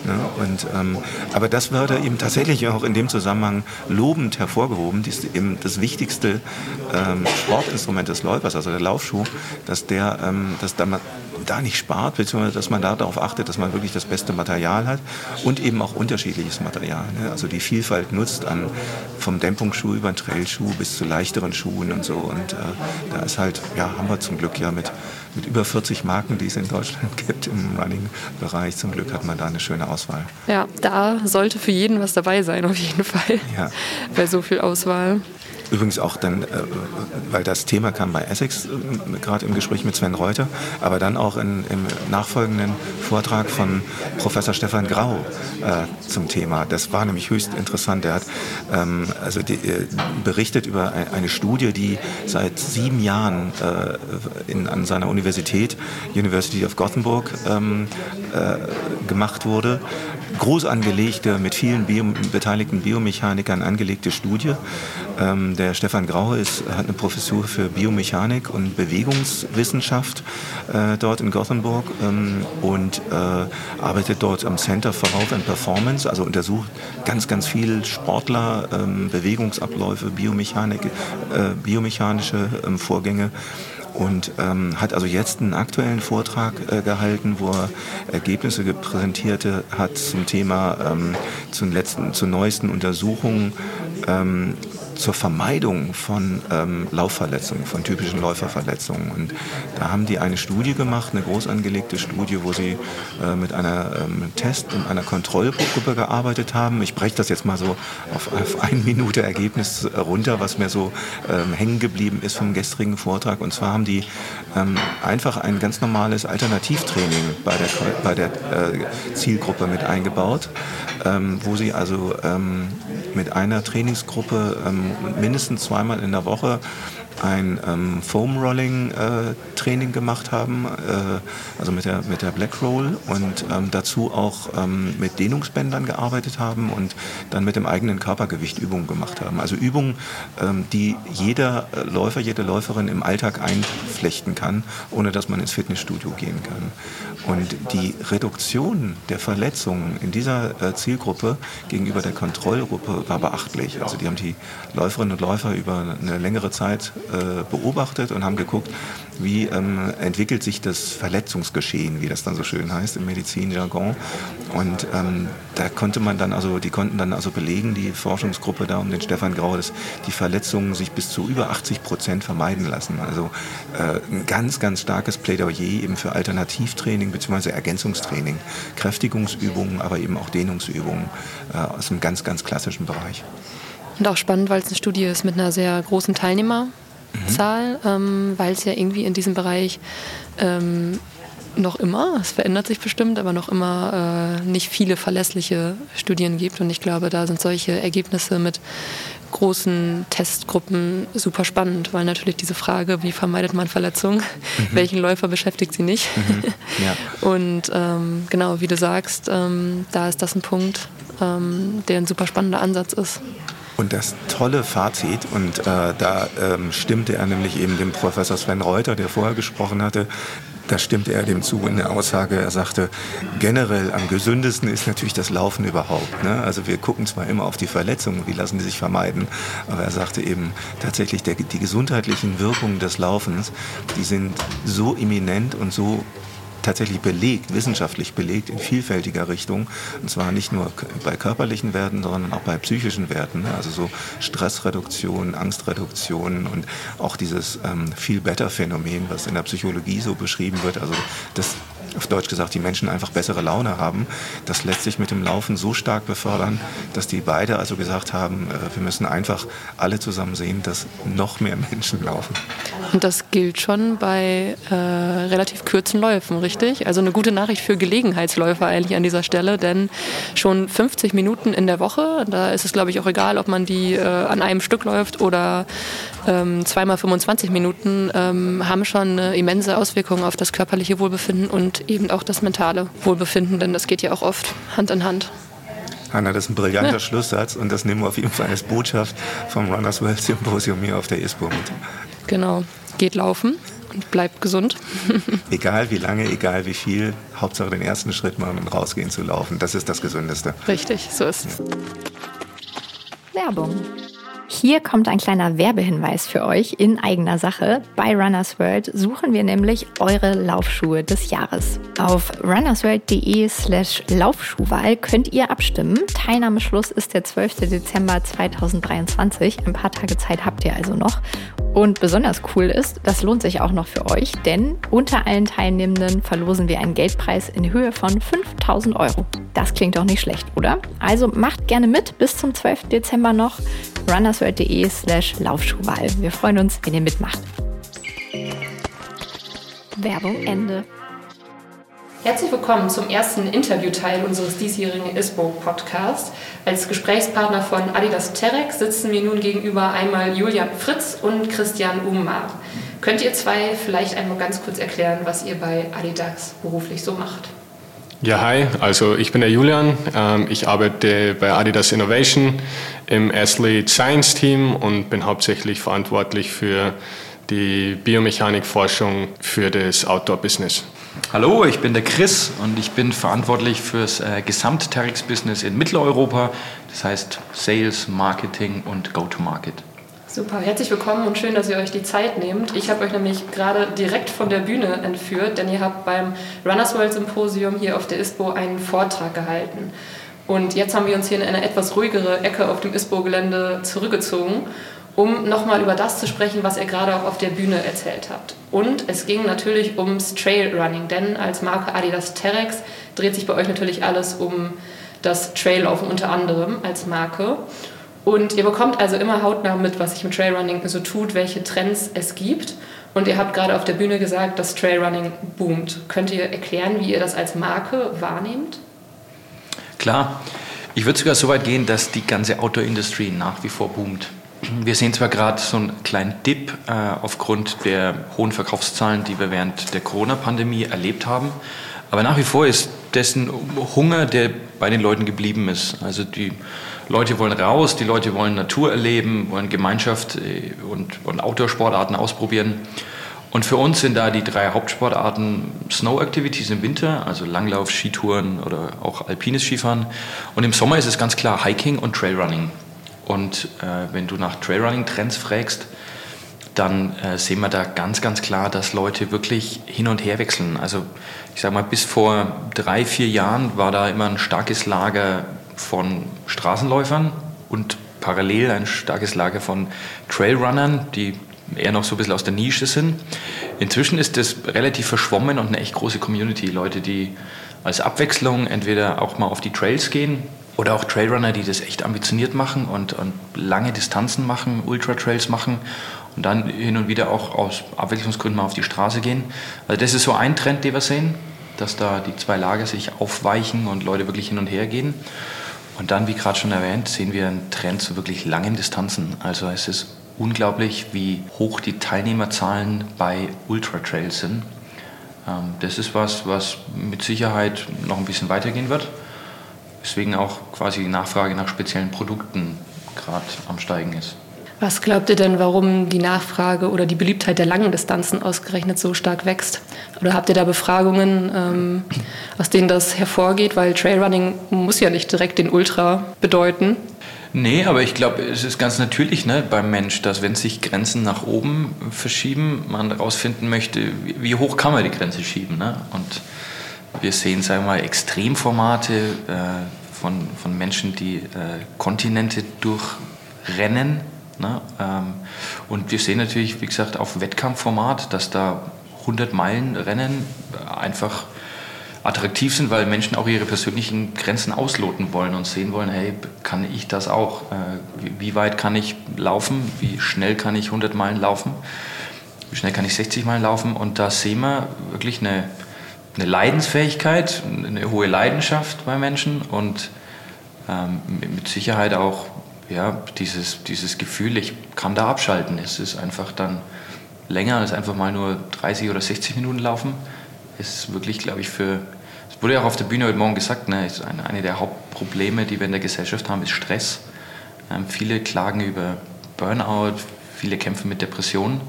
S2: Ne? Und, ähm, aber das würde eben tatsächlich auch in dem Zusammenhang lobend hervorgehoben. Das eben das wichtigste ähm, Sportinstrument des Läufers, also der Laufschuh, dass der, ähm, dass da da nicht spart, beziehungsweise dass man da darauf achtet, dass man wirklich das beste Material hat und eben auch unterschiedliches Material. Ne? Also die Vielfalt nutzt an vom Dämpfungsschuh über den Trailschuh bis zu leichteren Schuhen und so. Und äh, da ist halt, ja, haben wir zum Glück ja mit, mit über 40 Marken, die es in Deutschland gibt im Running-Bereich. Zum Glück hat man da eine schöne Auswahl.
S3: Ja, da sollte für jeden was dabei sein, auf jeden Fall. Ja. Bei so viel Auswahl.
S2: Übrigens auch dann, äh, weil das Thema kam bei Essex, äh, gerade im Gespräch mit Sven Reuter, aber dann auch in, im nachfolgenden Vortrag von Professor Stefan Grau äh, zum Thema. Das war nämlich höchst interessant. Er hat ähm, also die, äh, berichtet über eine Studie, die seit sieben Jahren äh, in, an seiner Universität, University of Gothenburg, ähm, äh, gemacht wurde. Groß angelegte, mit vielen Bio beteiligten Biomechanikern angelegte Studie. Ähm, der Stefan Graue ist, hat eine Professur für Biomechanik und Bewegungswissenschaft äh, dort in Gothenburg ähm, und äh, arbeitet dort am Center for Health and Performance, also untersucht ganz, ganz viel Sportler, ähm, Bewegungsabläufe, Biomechanik, äh, biomechanische ähm, Vorgänge und ähm, hat also jetzt einen aktuellen Vortrag äh, gehalten, wo er Ergebnisse präsentiert hat zum Thema, ähm, zum letzten, zur neuesten Untersuchungen ähm, zur Vermeidung von ähm, Laufverletzungen, von typischen Läuferverletzungen. Und da haben die eine Studie gemacht, eine groß angelegte Studie, wo sie äh, mit einer ähm, Test- und einer Kontrollgruppe gearbeitet haben. Ich breche das jetzt mal so auf, auf eine Minute Ergebnis runter, was mir so ähm, hängen geblieben ist vom gestrigen Vortrag. Und zwar haben die ähm, einfach ein ganz normales Alternativtraining bei der, bei der äh, Zielgruppe mit eingebaut, ähm, wo sie also ähm, mit einer Trainingsgruppe ähm, mindestens zweimal in der Woche ein ähm, Foam Rolling äh, Training gemacht haben, äh, also mit der, mit der Black Roll und ähm, dazu auch ähm, mit Dehnungsbändern gearbeitet haben und dann mit dem eigenen Körpergewicht Übungen gemacht haben. Also Übungen, ähm, die jeder Läufer, jede Läuferin im Alltag einflechten kann, ohne dass man ins Fitnessstudio gehen kann. Und die Reduktion der Verletzungen in dieser äh, Zielgruppe gegenüber der Kontrollgruppe war beachtlich. Also die haben die Läuferinnen und Läufer über eine längere Zeit äh, beobachtet und haben geguckt, wie ähm, entwickelt sich das Verletzungsgeschehen, wie das dann so schön heißt im Medizinjargon. Und ähm, da konnte man dann also, die konnten dann also belegen, die Forschungsgruppe da um den Stefan Grau, dass die Verletzungen sich bis zu über 80 Prozent vermeiden lassen. Also äh, ein ganz, ganz starkes Plädoyer eben für Alternativtraining bzw. Ergänzungstraining, Kräftigungsübungen, aber eben auch Dehnungsübungen äh, aus einem ganz, ganz klassischen Bereich.
S3: Und auch spannend, weil es eine Studie ist mit einer sehr großen Teilnehmer Zahl, ähm, weil es ja irgendwie in diesem Bereich ähm, noch immer, es verändert sich bestimmt, aber noch immer äh, nicht viele verlässliche Studien gibt. Und ich glaube, da sind solche Ergebnisse mit großen Testgruppen super spannend, weil natürlich diese Frage, wie vermeidet man Verletzungen, mhm. welchen Läufer beschäftigt sie nicht. Mhm. Ja. Und ähm, genau, wie du sagst, ähm, da ist das ein Punkt, ähm, der ein super spannender Ansatz ist.
S2: Und das tolle Fazit, und äh, da ähm, stimmte er nämlich eben dem Professor Sven Reuter, der vorher gesprochen hatte, da stimmte er dem zu in der Aussage, er sagte, generell am gesündesten ist natürlich das Laufen überhaupt. Ne? Also wir gucken zwar immer auf die Verletzungen, wie lassen die sich vermeiden, aber er sagte eben tatsächlich, der, die gesundheitlichen Wirkungen des Laufens, die sind so eminent und so tatsächlich belegt, wissenschaftlich belegt in vielfältiger Richtung. Und zwar nicht nur bei körperlichen Werten, sondern auch bei psychischen Werten. Also so Stressreduktion, Angstreduktion und auch dieses ähm, Feel-Better-Phänomen, was in der Psychologie so beschrieben wird. Also das auf Deutsch gesagt, die Menschen einfach bessere Laune haben. Das lässt sich mit dem Laufen so stark befördern, dass die beide also gesagt haben, äh, wir müssen einfach alle zusammen sehen, dass noch mehr Menschen laufen.
S3: Und das gilt schon bei äh, relativ kurzen Läufen, richtig? Also eine gute Nachricht für Gelegenheitsläufer eigentlich an dieser Stelle, denn schon 50 Minuten in der Woche, da ist es glaube ich auch egal, ob man die äh, an einem Stück läuft oder ähm, zweimal 25 Minuten, ähm, haben schon eine immense Auswirkung auf das körperliche Wohlbefinden und eben auch das mentale Wohlbefinden, denn das geht ja auch oft Hand in Hand.
S2: Hanna, das ist ein brillanter ja. Schlusssatz und das nehmen wir auf jeden Fall als Botschaft vom Runners World Symposium hier auf der ISPO mit.
S3: Genau, geht laufen und bleibt gesund.
S2: egal wie lange, egal wie viel, Hauptsache den ersten Schritt machen und rausgehen zu laufen. Das ist das Gesündeste.
S3: Richtig, so ist es.
S1: Werbung. Hier kommt ein kleiner Werbehinweis für euch in eigener Sache. Bei Runners World suchen wir nämlich eure Laufschuhe des Jahres. Auf runnersworld.de slash Laufschuhwahl könnt ihr abstimmen. Teilnahmeschluss ist der 12. Dezember 2023. Ein paar Tage Zeit habt ihr also noch. Und besonders cool ist, das lohnt sich auch noch für euch, denn unter allen Teilnehmenden verlosen wir einen Geldpreis in Höhe von 5000 Euro. Das klingt doch nicht schlecht, oder? Also macht gerne mit bis zum 12. Dezember noch runnersworld.de slash Laufschuhwahl. Wir freuen uns, wenn ihr mitmacht. Werbung Ende.
S3: Herzlich willkommen zum ersten Interviewteil unseres diesjährigen ISBO-Podcasts. Als Gesprächspartner von Adidas Terex sitzen mir nun gegenüber einmal Julian Fritz und Christian Ummar. Könnt ihr zwei vielleicht einmal ganz kurz erklären, was ihr bei Adidas beruflich so macht?
S4: Ja, hi, also ich bin der Julian. Ähm, ich arbeite bei Adidas Innovation im Athlete Science Team und bin hauptsächlich verantwortlich für die Biomechanikforschung für das Outdoor-Business.
S5: Hallo, ich bin der Chris und ich bin verantwortlich fürs äh, Gesamt-Terex-Business in Mitteleuropa, das heißt Sales, Marketing und Go-to-Market.
S3: Super, herzlich willkommen und schön, dass ihr euch die Zeit nehmt. Ich habe euch nämlich gerade direkt von der Bühne entführt, denn ihr habt beim Runners World Symposium hier auf der ISPO einen Vortrag gehalten. Und jetzt haben wir uns hier in eine etwas ruhigere Ecke auf dem ISPO-Gelände zurückgezogen, um nochmal über das zu sprechen, was ihr gerade auch auf der Bühne erzählt habt. Und es ging natürlich ums Trailrunning, denn als Marke Adidas Terex dreht sich bei euch natürlich alles um das Traillaufen unter anderem als Marke. Und ihr bekommt also immer hautnah mit, was sich mit Trailrunning so tut, welche Trends es gibt. Und ihr habt gerade auf der Bühne gesagt, dass Trailrunning boomt. Könnt ihr erklären, wie ihr das als Marke wahrnehmt?
S5: Klar. Ich würde sogar so weit gehen, dass die ganze Outdoor-Industrie nach wie vor boomt. Wir sehen zwar gerade so einen kleinen Dip äh, aufgrund der hohen Verkaufszahlen, die wir während der Corona-Pandemie erlebt haben, aber nach wie vor ist dessen Hunger, der bei den Leuten geblieben ist. Also die Leute wollen raus, die Leute wollen Natur erleben, wollen Gemeinschaft äh, und, und Outdoor-Sportarten ausprobieren. Und für uns sind da die drei Hauptsportarten Snow Activities im Winter, also Langlauf, Skitouren oder auch alpines Skifahren. Und im Sommer ist es ganz klar Hiking und Trailrunning. Und äh, wenn du nach Trailrunning-Trends fragst, dann äh, sehen wir da ganz, ganz klar, dass Leute wirklich hin und her wechseln. Also ich sage mal, bis vor drei, vier Jahren war da immer ein starkes Lager von Straßenläufern und parallel ein starkes Lager von Trailrunnern, die eher noch so ein bisschen aus der Nische sind. Inzwischen ist das relativ verschwommen und eine echt große Community. Leute, die als Abwechslung entweder auch mal auf die Trails gehen oder auch Trailrunner, die das echt ambitioniert machen und, und lange Distanzen machen, Ultra-Trails machen und dann hin und wieder auch aus Abwechslungsgründen mal auf die Straße gehen. Also das ist so ein Trend, den wir sehen, dass da die zwei Lager sich aufweichen und Leute wirklich hin und her gehen. Und dann, wie gerade schon erwähnt, sehen wir einen Trend zu wirklich langen Distanzen. Also es ist unglaublich, wie hoch die Teilnehmerzahlen bei Ultra-Trails sind. Ähm, das ist was, was mit Sicherheit noch ein bisschen weitergehen wird. Deswegen auch quasi die Nachfrage nach speziellen Produkten gerade am Steigen ist.
S3: Was glaubt ihr denn, warum die Nachfrage oder die Beliebtheit der langen Distanzen ausgerechnet so stark wächst? Oder habt ihr da Befragungen, ähm, aus denen das hervorgeht? Weil Trailrunning muss ja nicht direkt den Ultra bedeuten.
S5: Nee, aber ich glaube, es ist ganz natürlich ne, beim Mensch, dass wenn sich Grenzen nach oben verschieben, man herausfinden möchte, wie hoch kann man die Grenze schieben. Ne? Und wir sehen, sagen wir mal, Extremformate äh, von, von Menschen, die äh, Kontinente durchrennen. Ne? Ähm, und wir sehen natürlich, wie gesagt, auf Wettkampfformat, dass da 100 Meilen Rennen einfach attraktiv sind, weil Menschen auch ihre persönlichen Grenzen ausloten wollen und sehen wollen, hey, kann ich das auch? Äh, wie weit kann ich laufen? Wie schnell kann ich 100 Meilen laufen? Wie schnell kann ich 60 Meilen laufen? Und da sehen wir wirklich eine, eine Leidensfähigkeit, eine hohe Leidenschaft bei Menschen und ähm, mit Sicherheit auch ja, dieses, dieses Gefühl, ich kann da abschalten. Es ist einfach dann länger als einfach mal nur 30 oder 60 Minuten laufen ist wirklich, glaube ich, für, es wurde ja auch auf der Bühne heute Morgen gesagt, ne, ist eine, eine der Hauptprobleme, die wir in der Gesellschaft haben, ist Stress. Ähm, viele klagen über Burnout, viele kämpfen mit Depressionen.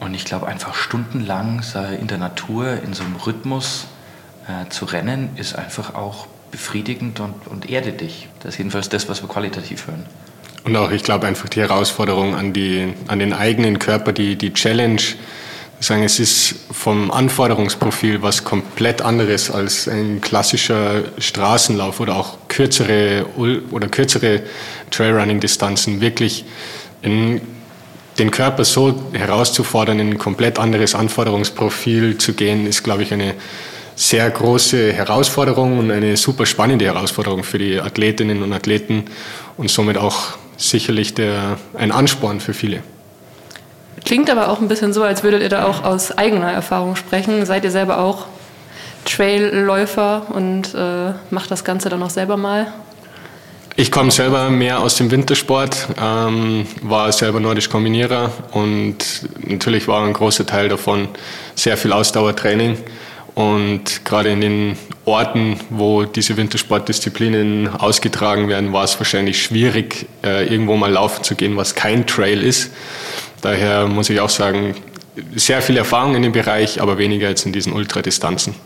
S5: Und ich glaube, einfach stundenlang in der Natur in so einem Rhythmus äh, zu rennen, ist einfach auch befriedigend und, und erdet dich. Das ist jedenfalls das, was wir qualitativ hören.
S4: Und auch, ich glaube, einfach die Herausforderung an, die, an den eigenen Körper, die, die Challenge, sagen, es ist vom Anforderungsprofil was komplett anderes als ein klassischer Straßenlauf oder auch kürzere oder kürzere Trailrunning-Distanzen. Wirklich in den Körper so herauszufordern, in ein komplett anderes Anforderungsprofil zu gehen, ist, glaube ich, eine sehr große Herausforderung und eine super spannende Herausforderung für die Athletinnen und Athleten und somit auch sicherlich der, ein Ansporn für viele.
S3: Klingt aber auch ein bisschen so, als würdet ihr da auch aus eigener Erfahrung sprechen. Seid ihr selber auch Trailläufer und äh, macht das Ganze dann auch selber mal?
S4: Ich komme selber mehr aus dem Wintersport, ähm, war selber nordisch Kombinierer und natürlich war ein großer Teil davon sehr viel Ausdauertraining. Und gerade in den Orten, wo diese Wintersportdisziplinen ausgetragen werden, war es wahrscheinlich schwierig, äh, irgendwo mal laufen zu gehen, was kein Trail ist. Daher muss ich auch sagen, sehr viel Erfahrung in dem Bereich, aber weniger jetzt in diesen Ultradistanzen.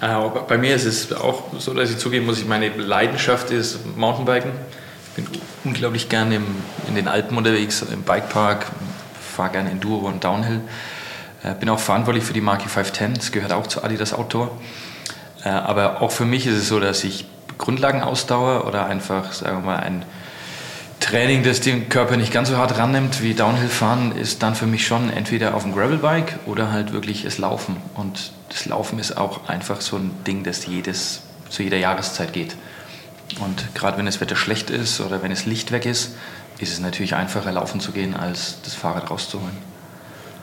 S5: Äh, bei mir ist es auch so, dass ich zugeben muss, meine Leidenschaft ist Mountainbiken. Ich bin unglaublich gerne in den Alpen unterwegs, im Bikepark, fahre gerne Enduro und Downhill. Äh, bin auch verantwortlich für die Marke 510, das gehört auch zu Adidas Outdoor. Äh, aber auch für mich ist es so, dass ich Grundlagenausdauer oder einfach, sagen wir mal, ein Training, das den Körper nicht ganz so hart rannimmt wie Downhill-Fahren, ist dann für mich schon entweder auf dem Gravelbike oder halt wirklich das Laufen. Und das Laufen ist auch einfach so ein Ding, das jedes, zu jeder Jahreszeit geht. Und gerade wenn das Wetter schlecht ist oder wenn es Licht weg ist, ist es natürlich einfacher, laufen zu gehen, als das Fahrrad rauszuholen.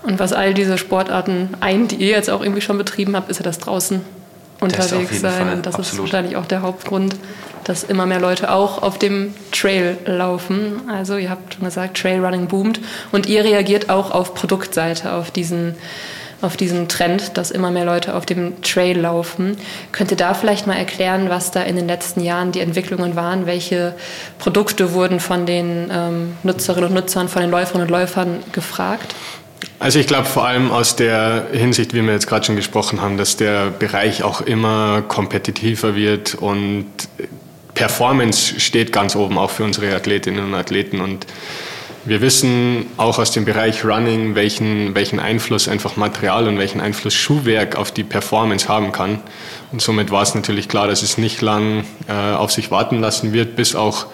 S3: Und was all diese Sportarten ein, die ihr jetzt auch irgendwie schon betrieben habt, ist ja das draußen unterwegs sein. Und das Absolut. ist wahrscheinlich auch der Hauptgrund, dass immer mehr Leute auch auf dem Trail laufen. Also ihr habt schon gesagt, Trailrunning boomt und ihr reagiert auch auf Produktseite, auf diesen auf diesen Trend, dass immer mehr Leute auf dem Trail laufen. Könnt ihr da vielleicht mal erklären, was da in den letzten Jahren die Entwicklungen waren? Welche Produkte wurden von den ähm, Nutzerinnen und Nutzern, von den Läuferinnen und Läufern gefragt?
S4: Also ich glaube vor allem aus der Hinsicht, wie wir jetzt gerade schon gesprochen haben, dass der Bereich auch immer kompetitiver wird und Performance steht ganz oben auch für unsere Athletinnen und Athleten und wir wissen auch aus dem Bereich Running, welchen, welchen Einfluss einfach Material und welchen Einfluss Schuhwerk auf die Performance haben kann. Und somit war es natürlich klar, dass es nicht lang äh, auf sich warten lassen wird, bis auch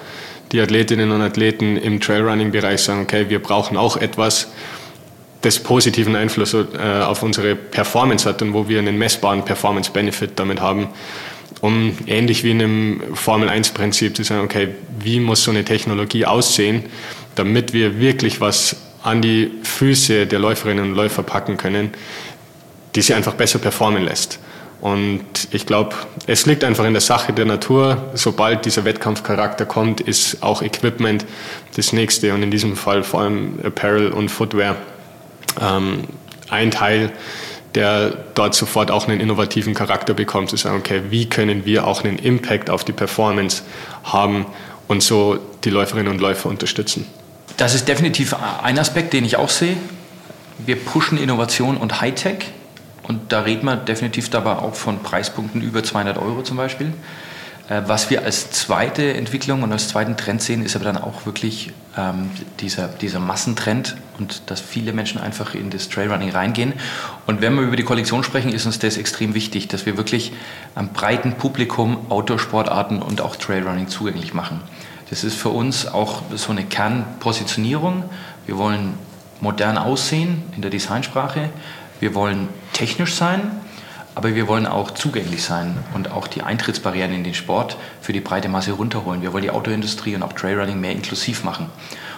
S4: die Athletinnen und Athleten im Trailrunning-Bereich sagen, okay, wir brauchen auch etwas, das positiven Einfluss äh, auf unsere Performance hat und wo wir einen messbaren Performance-Benefit damit haben um ähnlich wie in einem Formel-1-Prinzip zu sagen, okay, wie muss so eine Technologie aussehen, damit wir wirklich was an die Füße der Läuferinnen und Läufer packen können, die sie einfach besser performen lässt. Und ich glaube, es liegt einfach in der Sache der Natur. Sobald dieser Wettkampfcharakter kommt, ist auch Equipment das nächste und in diesem Fall vor allem Apparel und Footwear ähm, ein Teil, der dort sofort auch einen innovativen Charakter bekommt, zu sagen, okay, wie können wir auch einen Impact auf die Performance haben und so die Läuferinnen und Läufer unterstützen.
S5: Das ist definitiv ein Aspekt, den ich auch sehe. Wir pushen Innovation und Hightech und da reden wir definitiv dabei auch von Preispunkten über 200 Euro zum Beispiel. Äh, was wir als zweite Entwicklung und als zweiten Trend sehen, ist aber dann auch wirklich ähm, dieser, dieser Massentrend und dass viele Menschen einfach in das Trailrunning reingehen. Und wenn wir über die Kollektion sprechen, ist uns das extrem wichtig, dass wir wirklich einem breiten Publikum Outdoor-Sportarten und auch Trailrunning zugänglich machen. Das ist für uns auch so eine Kernpositionierung. Wir wollen modern aussehen in der Designsprache. Wir wollen technisch sein aber wir wollen auch zugänglich sein und auch die Eintrittsbarrieren in den Sport für die breite Masse runterholen. Wir wollen die Autoindustrie und auch Trailrunning mehr inklusiv machen.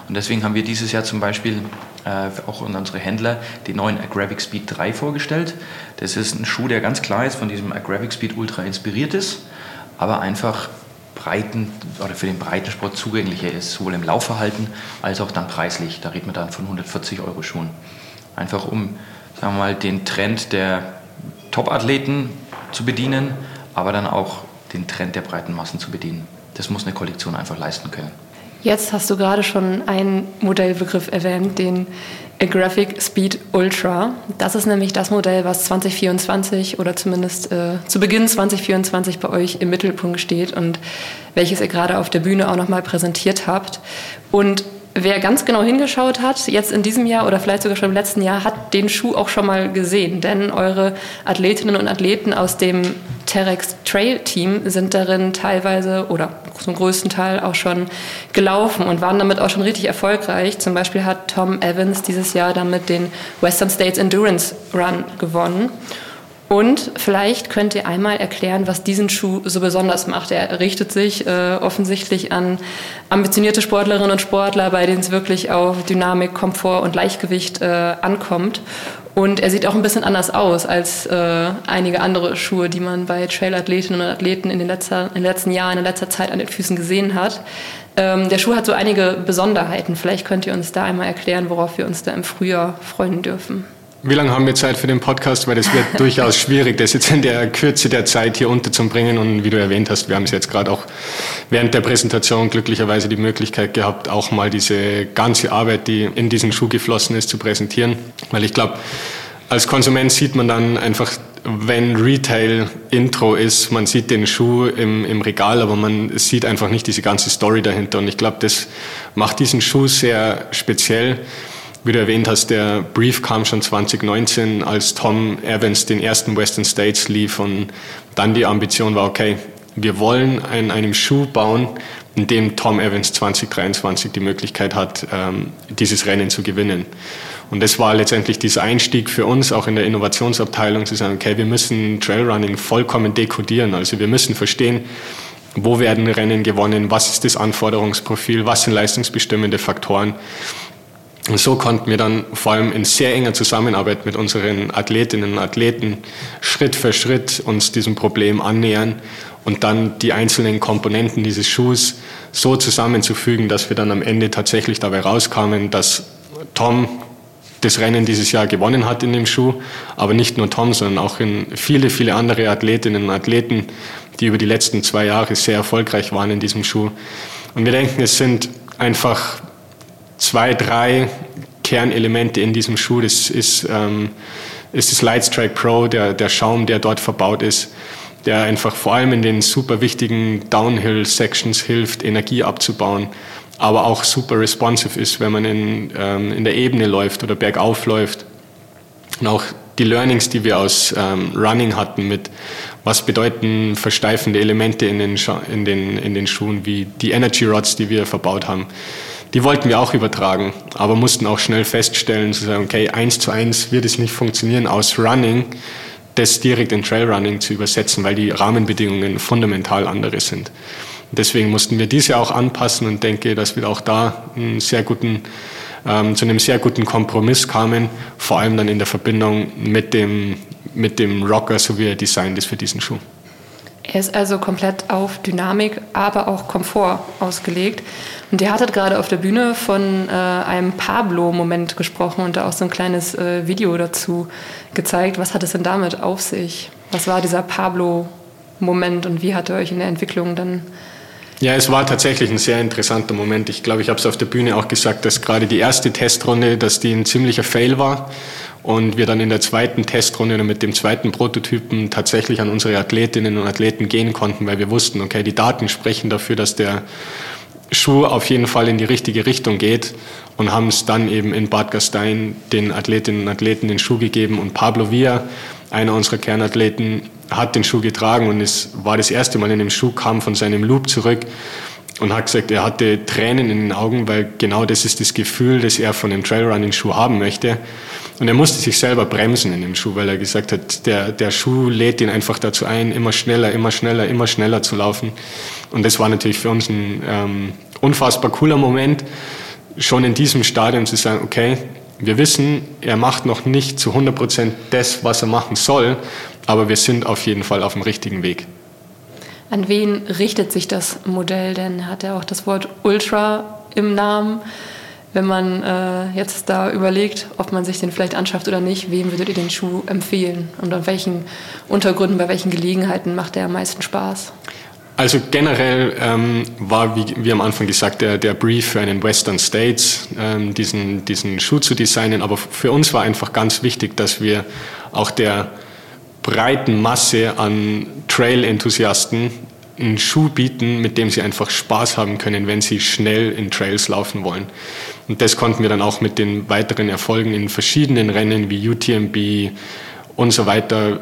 S5: Und deswegen haben wir dieses Jahr zum Beispiel äh, auch unsere Händler den neuen Agravic Speed 3 vorgestellt. Das ist ein Schuh, der ganz klar ist von diesem Agravic Speed Ultra inspiriert ist, aber einfach breiten oder für den Breitensport zugänglicher ist, sowohl im Laufverhalten als auch dann preislich. Da reden wir dann von 140 Euro Schuhen. Einfach um, sagen wir mal, den Trend der Top-Athleten zu bedienen, aber dann auch den Trend der breiten Massen zu bedienen. Das muss eine Kollektion einfach leisten können.
S3: Jetzt hast du gerade schon einen Modellbegriff erwähnt, den Graphic Speed Ultra. Das ist nämlich das Modell, was 2024 oder zumindest äh, zu Beginn 2024 bei euch im Mittelpunkt steht und welches ihr gerade auf der Bühne auch nochmal präsentiert habt. Und wer ganz genau hingeschaut hat, jetzt in diesem Jahr oder vielleicht sogar schon im letzten Jahr, hat den Schuh auch schon mal gesehen. Denn eure Athletinnen und Athleten aus dem Terex Trail Team sind darin teilweise oder zum größten Teil auch schon gelaufen und waren damit auch schon richtig erfolgreich. Zum Beispiel hat Tom Evans dieses Jahr damit den Western States Endurance Run gewonnen. Und vielleicht könnt ihr einmal erklären, was diesen Schuh so besonders macht. Er richtet sich äh, offensichtlich an ambitionierte Sportlerinnen und Sportler, bei denen es wirklich auf Dynamik, Komfort und Leichtgewicht äh, ankommt. Und er sieht auch ein bisschen anders aus als äh, einige andere Schuhe, die man bei Trailathletinnen und Athleten in den, letzter, in den letzten Jahren, in letzter Zeit an den Füßen gesehen hat. Ähm, der Schuh hat so einige Besonderheiten. Vielleicht könnt ihr uns da einmal erklären, worauf wir uns da im Frühjahr freuen dürfen.
S4: Wie lange haben wir Zeit für den Podcast? Weil das wird durchaus schwierig, das jetzt in der Kürze der Zeit hier unterzubringen. Und wie du erwähnt hast, wir haben es jetzt gerade auch während der Präsentation glücklicherweise die Möglichkeit gehabt, auch mal diese ganze Arbeit, die in diesen Schuh geflossen ist, zu präsentieren. Weil ich glaube, als Konsument sieht man dann einfach, wenn Retail Intro ist, man sieht den Schuh im, im Regal, aber man sieht einfach nicht diese ganze Story dahinter. Und ich glaube, das macht diesen Schuh sehr speziell wie du erwähnt hast, der Brief kam schon 2019, als Tom Evans den ersten Western States lief und dann die Ambition war, okay, wir wollen an einem Schuh bauen, in dem Tom Evans 2023 die Möglichkeit hat, ähm, dieses Rennen zu gewinnen. Und das war letztendlich dieser Einstieg für uns, auch in der Innovationsabteilung, zu sagen, okay, wir müssen Trailrunning vollkommen dekodieren. Also wir müssen verstehen, wo werden Rennen gewonnen, was ist das Anforderungsprofil, was sind leistungsbestimmende Faktoren Und so konnten wir dann vor allem in sehr enger Zusammenarbeit mit unseren Athletinnen und Athleten Schritt für Schritt uns diesem Problem annähern und dann die einzelnen Komponenten dieses Schuhs so zusammenzufügen, dass wir dann am Ende tatsächlich dabei rauskamen, dass Tom das Rennen dieses Jahr gewonnen hat in dem Schuh, aber nicht nur Tom, sondern auch in viele, viele andere Athletinnen und Athleten, die über die letzten zwei Jahre sehr erfolgreich waren in diesem Schuh. Und wir denken, es sind einfach zwei, drei Kernelemente in diesem Schuh. Das ist, ähm, ist das Lightstrike Pro, der, der Schaum, der dort verbaut ist, der einfach vor allem in den super wichtigen Downhill-Sections hilft, Energie abzubauen, aber auch super responsive ist, wenn man in, ähm, in der Ebene läuft oder bergauf läuft. Und auch die Learnings, die wir aus ähm, Running hatten mit, was bedeuten versteifende Elemente in den, in, den, in den Schuhen, wie die Energy Rods, die wir verbaut haben die wollten wir auch übertragen, aber mussten auch schnell feststellen, zu sagen, okay, eins zu eins wird es nicht funktionieren, aus Running das direkt in Trailrunning zu übersetzen, weil die Rahmenbedingungen fundamental andere sind. Deswegen mussten wir diese auch anpassen und denke, dass wir auch da einen sehr guten, ähm, zu einem sehr guten Kompromiss kamen, vor allem dann in der Verbindung mit dem, mit dem Rocker, so wie er designt ist für diesen Schuh.
S3: Er ist also komplett auf Dynamik, aber auch Komfort ausgelegt. Und ihr hattet gerade auf der Bühne von äh, einem Pablo-Moment gesprochen und da auch so ein kleines äh, Video dazu gezeigt. Was hat es denn damit auf sich? Was war dieser Pablo-Moment und wie hat er euch in der Entwicklung dann
S4: ja, es war tatsächlich ein sehr interessanter Moment. Ich glaube, ich habe es auf der Bühne auch gesagt, dass gerade die erste Testrunde, dass die ein ziemlicher Fail war und wir dann in der zweiten Testrunde mit dem zweiten Prototypen tatsächlich an unsere Athletinnen und Athleten gehen konnten, weil wir wussten, okay, die Daten sprechen dafür, dass der Schuh auf jeden Fall in die richtige Richtung geht und haben es dann eben in Bad Gastein den Athletinnen und Athleten den Schuh gegeben und Pablo Villa, einer unserer Kernathleten, hat den Schuh getragen und es war das erste Mal in dem Schuh, kam von seinem Loop zurück und hat gesagt, er hatte Tränen in den Augen, weil genau das ist das Gefühl, das er von dem Trailrunning-Schuh haben möchte. Und er musste sich selber bremsen in dem Schuh, weil er gesagt hat, der, der Schuh lädt ihn einfach dazu ein, immer schneller, immer schneller, immer schneller zu laufen. Und das war natürlich für uns ein ähm, unfassbar cooler Moment, schon in diesem Stadium zu sagen, okay, wir wissen, er macht noch nicht zu 100 Prozent das, was er machen soll, aber wir sind auf jeden Fall auf dem richtigen Weg.
S3: An wen richtet sich das Modell denn? Hat er auch das Wort Ultra im Namen? Wenn man äh, jetzt da überlegt, ob man sich den vielleicht anschafft oder nicht, wem würdet ihr den Schuh empfehlen? Und an welchen Untergründen, bei welchen Gelegenheiten macht der am meisten Spaß?
S4: Also generell ähm, war, wie, wie am Anfang gesagt, der, der Brief für einen Western States, ähm, diesen, diesen Schuh zu designen. Aber für uns war einfach ganz wichtig, dass wir auch der breiten Masse an Trail-Enthusiasten einen Schuh bieten, mit dem sie einfach Spaß haben können, wenn sie schnell in Trails laufen wollen. Und das konnten wir dann auch mit den weiteren Erfolgen in verschiedenen Rennen wie UTMB und so weiter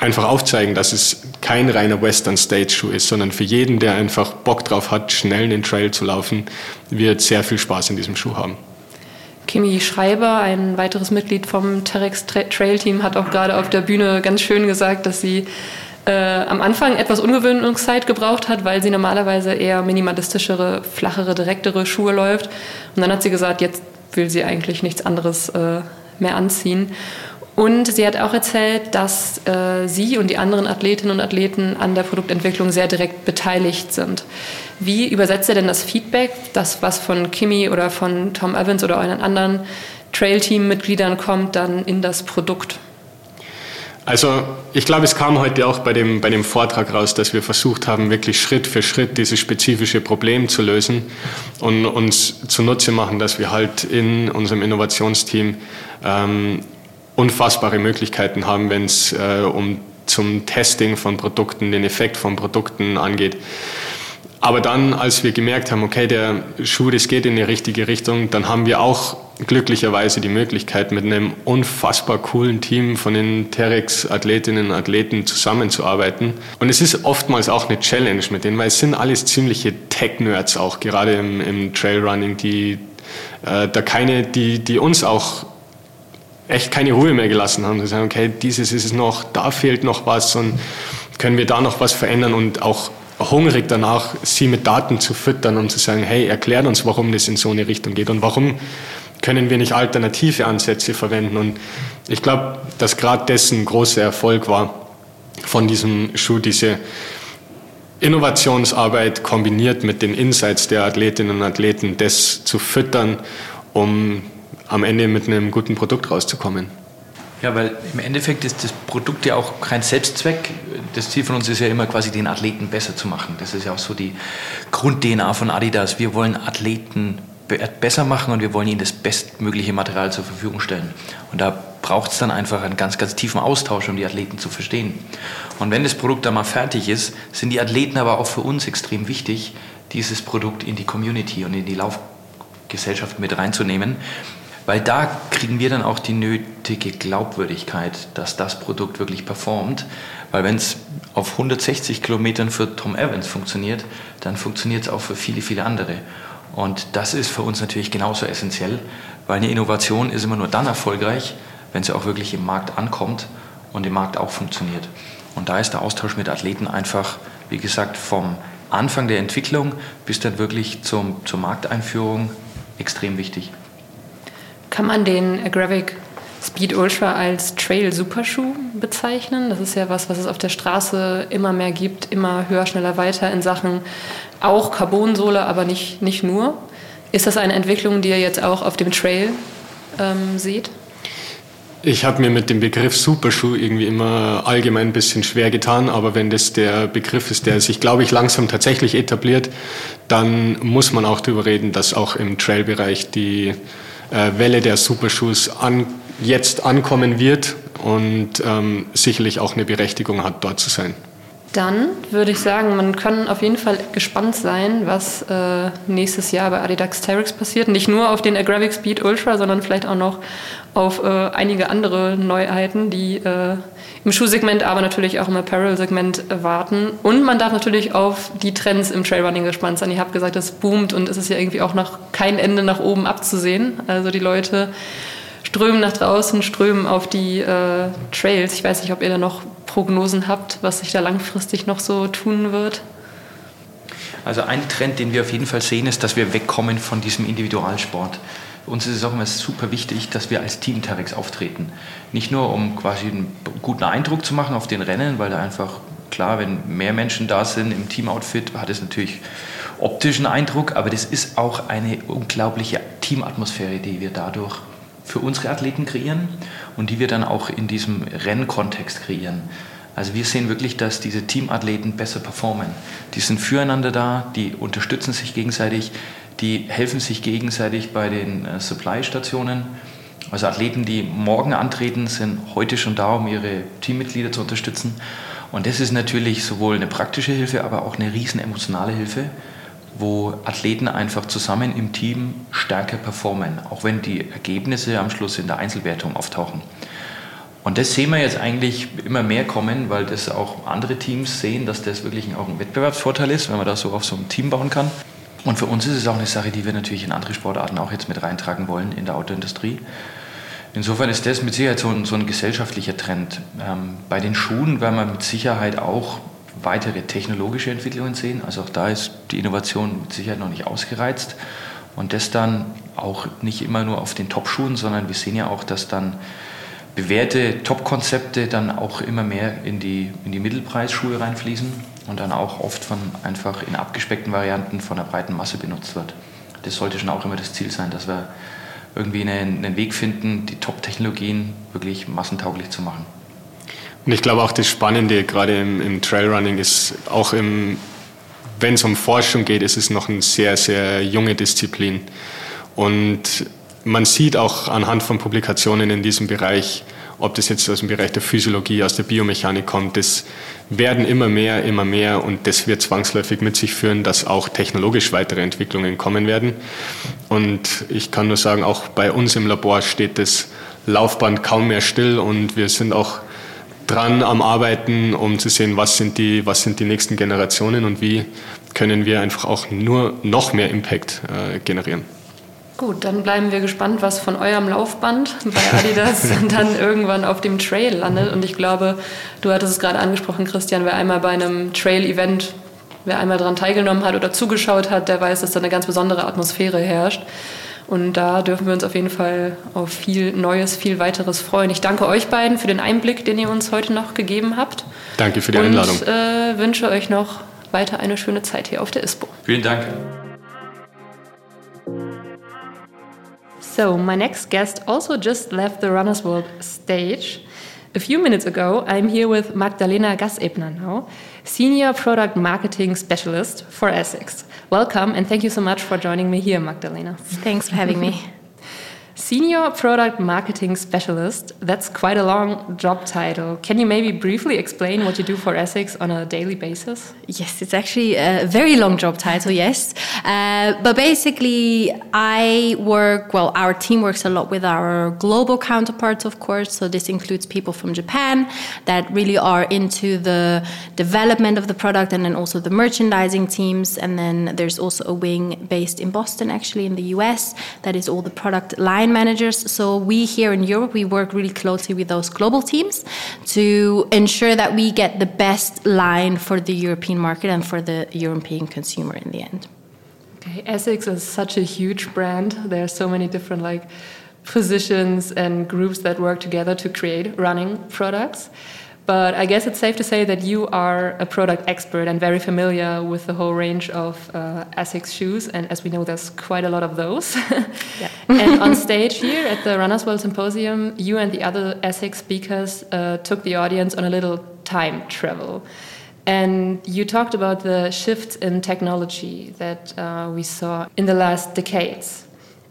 S4: einfach aufzeigen, dass es kein reiner Western Stage Schuh ist, sondern für jeden, der einfach Bock drauf hat, schnell in den Trail zu laufen, wird sehr viel Spaß in diesem Schuh haben.
S3: Kimi Schreiber, ein weiteres Mitglied vom Terex Trail Team, hat auch gerade auf der Bühne ganz schön gesagt, dass sie äh, am Anfang etwas Ungewöhnungszeit gebraucht hat, weil sie normalerweise eher minimalistischere, flachere, direktere Schuhe läuft. Und dann hat sie gesagt, jetzt will sie eigentlich nichts anderes äh, mehr anziehen. Und sie hat auch erzählt, dass äh, sie und die anderen Athletinnen und Athleten an der Produktentwicklung sehr direkt beteiligt sind. Wie übersetzt ihr denn das Feedback, das was von Kimi oder von Tom Evans oder euren anderen Trail-Team-Mitgliedern kommt, dann in das Produkt?
S4: Also ich glaube, es kam heute auch bei dem, bei dem Vortrag raus, dass wir versucht haben, wirklich Schritt für Schritt dieses spezifische Problem zu lösen und uns zunutze machen, dass wir halt in unserem Innovationsteam ähm, unfassbare Möglichkeiten haben, wenn es äh, um zum Testing von Produkten, den Effekt von Produkten angeht. Aber dann, als wir gemerkt haben, okay, der Schuh, das geht in die richtige Richtung, dann haben wir auch glücklicherweise die Möglichkeit, mit einem unfassbar coolen Team von den Terex-Athletinnen und Athleten zusammenzuarbeiten. Und es ist oftmals auch eine Challenge mit denen, weil es sind alles ziemliche Tech-Nerds auch, gerade im, im Trailrunning, die äh, da keine, die, die uns auch echt keine Ruhe mehr gelassen haben. Sie sagen, okay, dieses ist es noch, da fehlt noch was und können wir da noch was verändern und auch hungrig danach, sie mit Daten zu füttern und zu sagen, hey, erklärt uns, warum das in so eine Richtung geht und warum können wir nicht alternative Ansätze verwenden? Und ich glaube, dass gerade dessen großer Erfolg war von diesem Schuh, diese Innovationsarbeit kombiniert mit den Insights der Athletinnen und Athleten, das zu füttern, um am Ende mit einem guten Produkt rauszukommen.
S5: Ja, weil im Endeffekt ist das Produkt ja auch kein Selbstzweck. Das Ziel von uns ist ja immer quasi den Athleten besser zu machen. Das ist ja auch so die Grund-DNA von Adidas. Wir wollen Athleten besser machen und wir wollen ihnen das bestmögliche Material zur Verfügung stellen. Und da braucht es dann einfach einen ganz, ganz tiefen Austausch, um die Athleten zu verstehen. Und wenn das Produkt dann mal fertig ist, sind die Athleten aber auch für uns extrem wichtig, dieses Produkt in die Community und in die Laufgesellschaft mit reinzunehmen, weil da kriegen wir dann auch die nötige Glaubwürdigkeit, dass das Produkt wirklich performt. Weil wenn es auf 160 Kilometern für Tom Evans funktioniert, dann funktioniert es auch für viele, viele andere. Und das ist für uns natürlich genauso essentiell, weil eine Innovation ist immer nur dann erfolgreich, wenn sie auch wirklich im Markt ankommt und im Markt auch funktioniert. Und da ist der Austausch mit Athleten einfach, wie gesagt, vom Anfang der Entwicklung bis dann wirklich zum, zur Markteinführung extrem wichtig.
S3: Kann man den Agravic Speed Ultra als Trail Superschuh bezeichnen? Das ist ja was, was es auf der Straße immer mehr gibt, immer höher, schneller, weiter in Sachen auch Carbonsohle, aber nicht, nicht nur. Ist das eine Entwicklung, die ihr jetzt auch auf dem Trail ähm, seht?
S4: Ich habe mir mit dem Begriff Superschuh irgendwie immer allgemein ein bisschen schwer getan, aber wenn das der Begriff ist, der sich, glaube ich, langsam tatsächlich etabliert, dann muss man auch darüber reden, dass auch im Trailbereich die äh, Welle der Supershoes an, jetzt ankommen wird und ähm, sicherlich auch eine Berechtigung hat, dort zu sein.
S3: Dann würde ich sagen, man kann auf jeden Fall gespannt sein, was äh, nächstes Jahr bei Adidas Terex passiert. Nicht nur auf den Agravic Speed Ultra, sondern vielleicht auch noch auf äh, einige andere Neuheiten, die äh, im Schuhsegment, aber natürlich auch im Apparel-Segment warten. Und man darf natürlich auf die Trends im Trailrunning gespannt sein. Ihr habt gesagt, es boomt und es ist ja irgendwie auch noch kein Ende nach oben abzusehen. Also die Leute strömen nach draußen, strömen auf die äh, Trails. Ich weiß nicht, ob ihr da noch Prognosen habt, was sich da langfristig noch so tun wird.
S5: Also ein Trend, den wir auf jeden Fall sehen, ist, dass wir wegkommen von diesem Individualsport. Uns ist es auch immer super wichtig, dass wir als Team Terex auftreten. Nicht nur, um quasi einen guten Eindruck zu machen auf den Rennen, weil da einfach, klar, wenn mehr Menschen da sind im Teamoutfit, hat es natürlich optischen Eindruck, aber das ist auch eine unglaubliche Teamatmosphäre, die wir dadurch für unsere Athleten kreieren und die wir dann auch in diesem Rennkontext kreieren. Also wir sehen wirklich, dass diese Teamathleten besser performen. Die sind füreinander da, die unterstützen sich gegenseitig, die helfen sich gegenseitig bei den äh, Supply-Stationen. Also Athleten, die morgen antreten, sind heute schon da, um ihre Teammitglieder zu unterstützen. Und das ist natürlich sowohl eine praktische Hilfe, aber auch eine riesen emotionale Hilfe, wo Athleten einfach zusammen im Team stärker performen, auch wenn die Ergebnisse am Schluss in der Einzelwertung auftauchen. Und das sehen wir jetzt eigentlich immer mehr kommen, weil das auch andere Teams sehen, dass das wirklich auch ein Wettbewerbsvorteil ist, wenn man das so auf so einem Team bauen kann. Und für uns ist es auch eine Sache, die wir natürlich in andere Sportarten auch jetzt mit reintragen wollen in der Autoindustrie. Insofern ist das mit Sicherheit so ein, so ein gesellschaftlicher Trend. Ähm, bei den Schuhen werden wir mit Sicherheit auch weitere technologische Entwicklungen sehen. Also auch da ist die Innovation mit Sicherheit noch nicht ausgereizt. Und das dann auch nicht immer nur auf den Top-Schuhen, sondern wir sehen ja auch, dass dann bewährte Top-Konzepte dann auch immer mehr in die, in die Mittelpreisschuhe reinfließen und dann auch oft von einfach in abgespeckten Varianten von der breiten Masse benutzt wird. Das sollte schon auch immer das Ziel sein, dass wir irgendwie einen, einen Weg finden, die Top-Technologien wirklich massentauglich zu machen.
S4: Und ich glaube auch das Spannende gerade im, im Trailrunning ist auch im, wenn es um Forschung geht, ist es noch eine sehr, sehr junge Disziplin. Und man sieht auch anhand von Publikationen in diesem Bereich, ob das jetzt aus dem Bereich der Physiologie, aus der Biomechanik kommt, das werden immer mehr, immer mehr und das wird zwangsläufig mit sich führen, dass auch technologisch weitere Entwicklungen kommen werden. Und ich kann nur sagen, auch bei uns im Labor steht das Laufband kaum mehr still und wir sind auch dran am Arbeiten, um zu sehen, was sind die, was sind die nächsten Generationen und wie können wir einfach auch nur noch mehr Impact äh, generieren.
S3: Gut, dann bleiben wir gespannt, was von eurem Laufband bei Adidas dann irgendwann auf dem Trail landet. Und ich glaube, du hattest es gerade angesprochen, Christian, wer einmal bei einem Trail-Event, wer einmal daran teilgenommen hat oder zugeschaut hat, der weiß, dass da eine ganz besondere Atmosphäre herrscht. Und da dürfen wir uns auf jeden Fall auf viel Neues, viel weiteres freuen. Ich danke euch beiden für den Einblick, den ihr uns heute noch gegeben habt.
S4: Danke für die Einladung.
S3: Und äh, wünsche euch noch weiter eine schöne Zeit hier auf der ISPO.
S5: Vielen Dank.
S3: So, my next guest also just left the Runners World stage. A few minutes ago, I'm here with Magdalena Gasebner now, Senior Product Marketing Specialist for Essex. Welcome and thank you so much for joining me here, Magdalena.
S6: Thanks for having me.
S3: Senior Product Marketing Specialist, that's quite a long job title. Can you maybe briefly explain what you do for Essex on a daily basis?
S6: Yes, it's actually a very long job title, yes. Uh, but basically, I work, well, our team works a lot with our global counterparts, of course. So this includes people from Japan that really are into the development of the product and then also the merchandising teams. And then there's also a wing based in Boston, actually, in the US, that is all the product line managers. So we here in Europe, we work really closely with those global teams to ensure that we get the best line for the European market and for the European consumer in the end.
S3: Okay, Essex is such a huge brand. There are so many different like positions and groups that work together to create running products. But I guess it's safe to say that you are a product expert and very familiar with the whole range of uh, Essex shoes. And as we know, there's quite a lot of those. and on stage here at the Runners World Symposium, you and the other Essex speakers uh, took the audience on a little time travel. And you talked about the shifts in technology that uh, we saw in the last decades.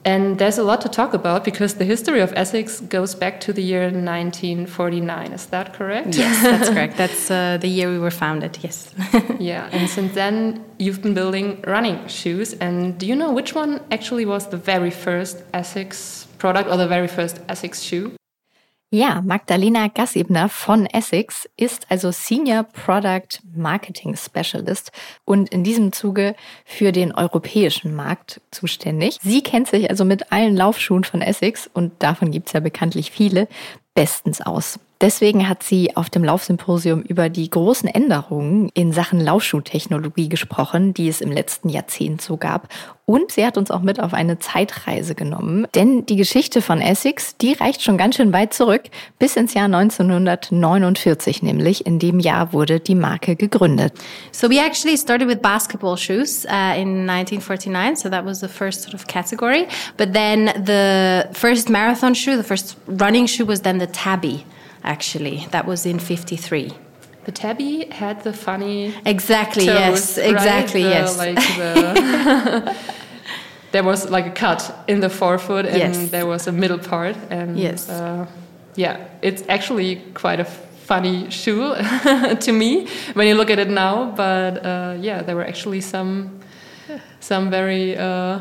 S3: And there's a lot to talk about because the history of Essex goes back to the year 1949. Is that correct?
S6: Yes, that's correct. That's uh, the year we were founded, yes.
S3: yeah, and since then you've been building running shoes. And do you know which one actually was the very first Essex product or the very first Essex shoe?
S1: Ja, Magdalena Gassebner von Essex ist also Senior Product Marketing Specialist und in diesem Zuge für den europäischen Markt zuständig. Sie kennt sich also mit allen Laufschuhen von Essex und davon gibt's ja bekanntlich viele bestens aus. Deswegen hat sie auf dem Laufsymposium über die großen Änderungen in Sachen Laufschuhtechnologie gesprochen, die es im letzten Jahrzehnt so gab. Und sie hat uns auch mit auf eine Zeitreise genommen. Denn die Geschichte von Essex, die reicht schon ganz schön weit zurück, bis ins Jahr 1949 nämlich. In dem Jahr wurde die Marke gegründet.
S6: So we actually started with basketball shoes uh, in 1949. So that was the first sort of category. But then the first marathon shoe, the first running shoe was then the tabby. Actually. That was in 53.
S3: The tabby had the funny.
S6: Exactly, toes, yes. Exactly,
S3: right?
S6: yes.
S3: Like the there was like a cut in the forefoot and yes. there was a middle part. And
S6: yes.
S3: Uh, yeah, it's actually quite a funny shoe to me when you look at it now. But uh, yeah, there were actually some some very. Uh,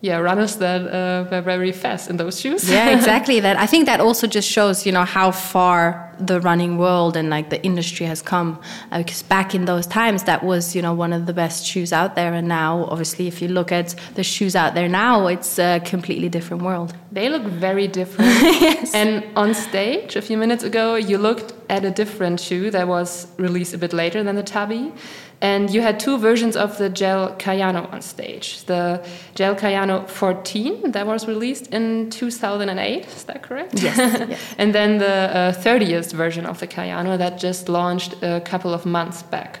S3: yeah runners that uh, were very fast in those shoes.
S6: Yeah exactly. That i think that also just shows you know how far the running world and like the industry has come. Uh, because back in those times that was you know one of the best shoes out there. And now obviously if you look at the shoes out there now it's a completely different world.
S3: They look very different.
S6: Yes.
S3: and on stage a few minutes ago you looked at a different shoe that was released a bit later than the tabby and you had two versions of the Gel Cayano on stage. The Gel Cayano 14 that was released in 2008, is that correct?
S6: Yes. yes.
S3: and then the uh, 30th version of the Cayano that just launched a couple of months back.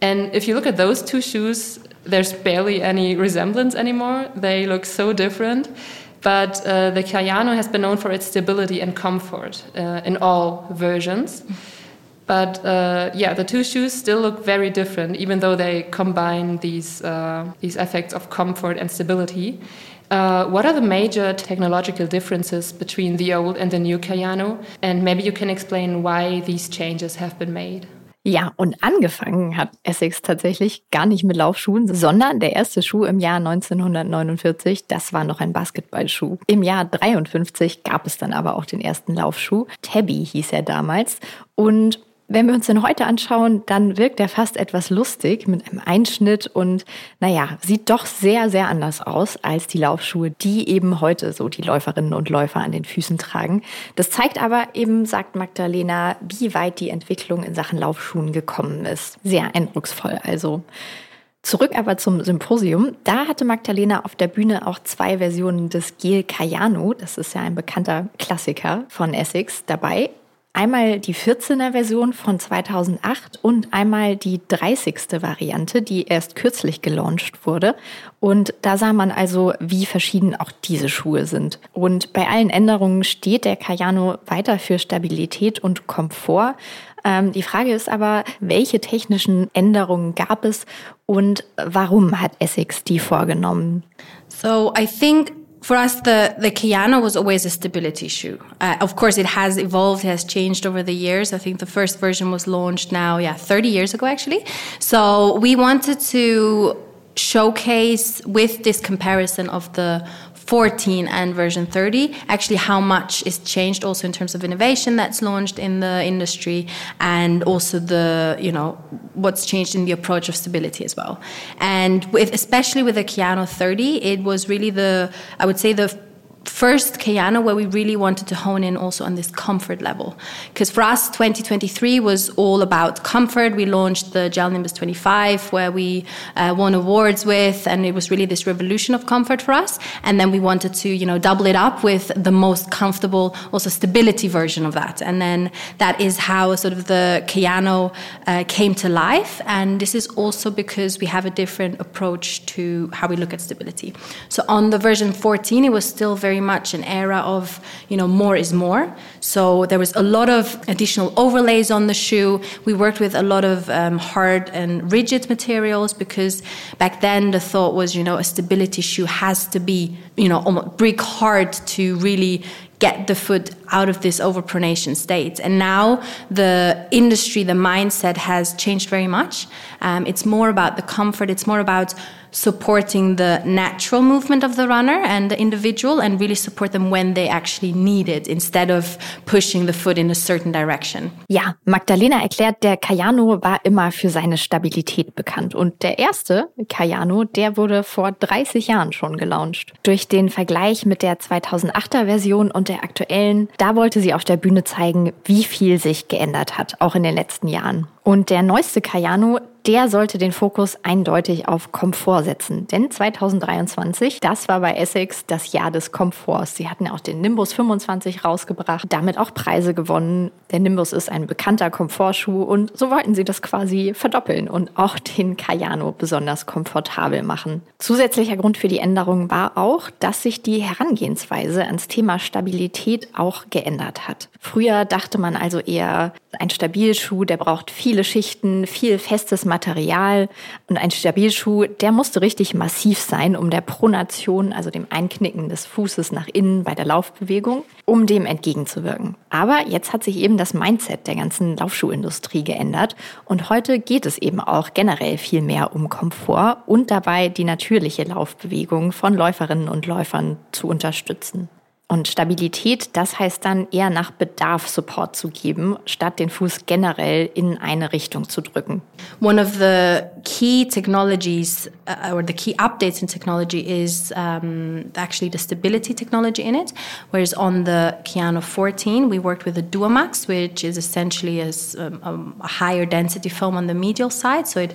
S3: And if you look at those two shoes, there's barely any resemblance anymore. They look so different. But uh, the Cayano has been known for its stability and comfort uh, in all versions. But uh, yeah, the two shoes still look very different, even though they combine these uh, these effects of comfort and stability. Uh, what are the major technological differences between the old and the new Cayano? And maybe you can explain why these changes have been made.
S1: Ja, und angefangen hat Essex tatsächlich gar nicht mit Laufschuhen, sondern der erste Schuh im Jahr 1949, das war noch ein Basketballschuh. Im Jahr 53 gab es dann aber auch den ersten Laufschuh. Tabby hieß er damals. Und wenn wir uns den heute anschauen, dann wirkt er fast etwas lustig mit einem Einschnitt und naja, sieht doch sehr, sehr anders aus als die Laufschuhe, die eben heute so die Läuferinnen und Läufer an den Füßen tragen. Das zeigt aber eben, sagt Magdalena, wie weit die Entwicklung in Sachen Laufschuhen gekommen ist. Sehr eindrucksvoll also. Zurück aber zum Symposium. Da hatte Magdalena auf der Bühne auch zwei Versionen des Gel Cayano, das ist ja ein bekannter Klassiker von Essex, dabei. Einmal die 14er Version von 2008 und einmal die 30. Variante, die erst kürzlich gelauncht wurde. Und da sah man also, wie verschieden auch diese Schuhe sind. Und bei allen Änderungen steht der Cayano weiter für Stabilität und Komfort. Ähm, die Frage ist aber, welche technischen Änderungen gab es und warum hat Essex die vorgenommen?
S6: So I think for us, the, the Kiano was always a stability shoe. Uh, of course, it has evolved, it has changed over the years. I think the first version was launched now, yeah, 30 years ago, actually. So we wanted to showcase with this comparison of the 14 and version 30 actually how much is changed also in terms of innovation that's launched in the industry and also the you know what's changed in the approach of stability as well. And with especially with the Kiano 30 it was really the i would say the first Kayana where we really wanted to hone in also on this comfort level. Because for us, 2023 was all about comfort. We launched the Gel Nimbus 25 where we uh, won awards with, and it was really this revolution of comfort for us. And then we wanted to, you know, double it up with the most comfortable, also stability version of that. And then that is how sort of the Kayano uh, came to life. And this is also because we have a different approach to how we look at stability. So on the version 14, it was still very very much an era of, you know, more is more. So there was a lot of additional overlays on the shoe. We worked with a lot of um, hard and rigid materials because back then the thought was, you know, a stability shoe has to be, you know, almost brick hard to really get the foot out of this overpronation state. And now the industry, the mindset has changed very much. Um, it's more about the comfort. It's more about supporting the natural movement of the runner and the individual and really support them when they actually need it instead of pushing the foot in a certain direction.
S1: Ja, Magdalena erklärt, der Cayano war immer für seine Stabilität bekannt und der erste Cayano, der wurde vor 30 Jahren schon gelauncht. Durch den Vergleich mit der 2008er Version und der aktuellen, da wollte sie auf der Bühne zeigen, wie viel sich geändert hat, auch in den letzten Jahren. Und der neueste Cayano, der sollte den Fokus eindeutig auf Komfort setzen. Denn 2023, das war bei Essex das Jahr des Komforts. Sie hatten auch den Nimbus 25 rausgebracht, damit auch Preise gewonnen. Der Nimbus ist ein bekannter Komfortschuh und so wollten sie das quasi verdoppeln und auch den Cayano besonders komfortabel machen. Zusätzlicher Grund für die Änderung war auch, dass sich die Herangehensweise ans Thema Stabilität auch geändert hat. Früher dachte man also eher, ein Stabilschuh, der braucht viele Schichten, viel festes Material und ein Stabilschuh, der musste richtig massiv sein, um der Pronation, also dem Einknicken des Fußes nach innen bei der Laufbewegung, um dem entgegenzuwirken. Aber jetzt hat sich eben das Mindset der ganzen Laufschuhindustrie geändert und heute geht es eben auch generell viel mehr um Komfort und dabei die natürliche Laufbewegung von Läuferinnen und Läufern zu unterstützen. Und Stabilität, das heißt dann eher nach Bedarf Support zu geben, statt den Fuß generell in eine Richtung zu drücken.
S6: One of the key technologies uh, or the key updates in technology is um, actually the stability technology in it. Whereas on the Kiano 14, we worked with the Duamax, which is essentially a, a higher density foam on the medial side. So it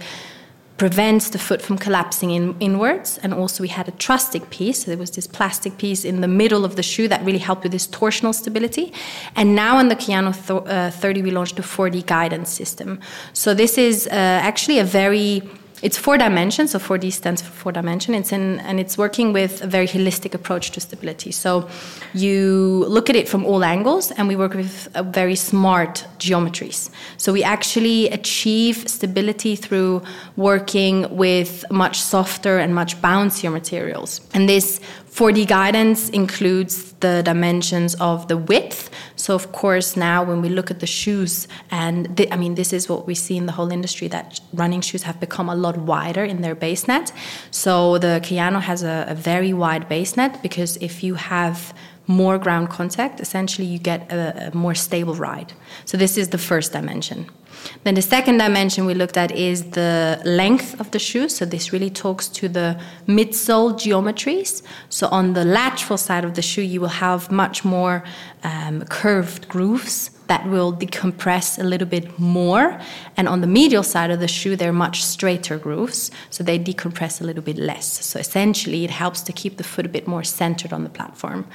S6: prevents the foot from collapsing in, inwards. And also, we had a trustic piece. So there was this plastic piece in the middle of the shoe that really helped with this torsional stability. And now on the Kiano th- uh, 30, we launched a 4D guidance system. So this is uh, actually a very it's four dimensions, so 4D stands for four dimension. It's in, and it's working with a very holistic approach to stability. So you look at it from all angles, and we work with uh, very smart geometries. So we actually achieve stability through working with much softer and much bouncier materials. And this 4D guidance includes the dimensions of the width. So, of course, now when we look at the shoes, and I mean, this is what we see in the whole industry that running shoes have become a lot wider in their base net. So, the Kayano has a, a very wide base net because if you have more ground contact, essentially you get a, a more stable ride. So, this is the first dimension. Then the second dimension we looked at is the length of the shoe. So this really talks to the midsole geometries. So on the lateral side of the shoe, you will have much more um, curved grooves that will decompress a little bit more. And on the medial side of the shoe, they're much straighter grooves, so they decompress a little bit less. So essentially, it helps to keep the foot a bit more centered on the platform.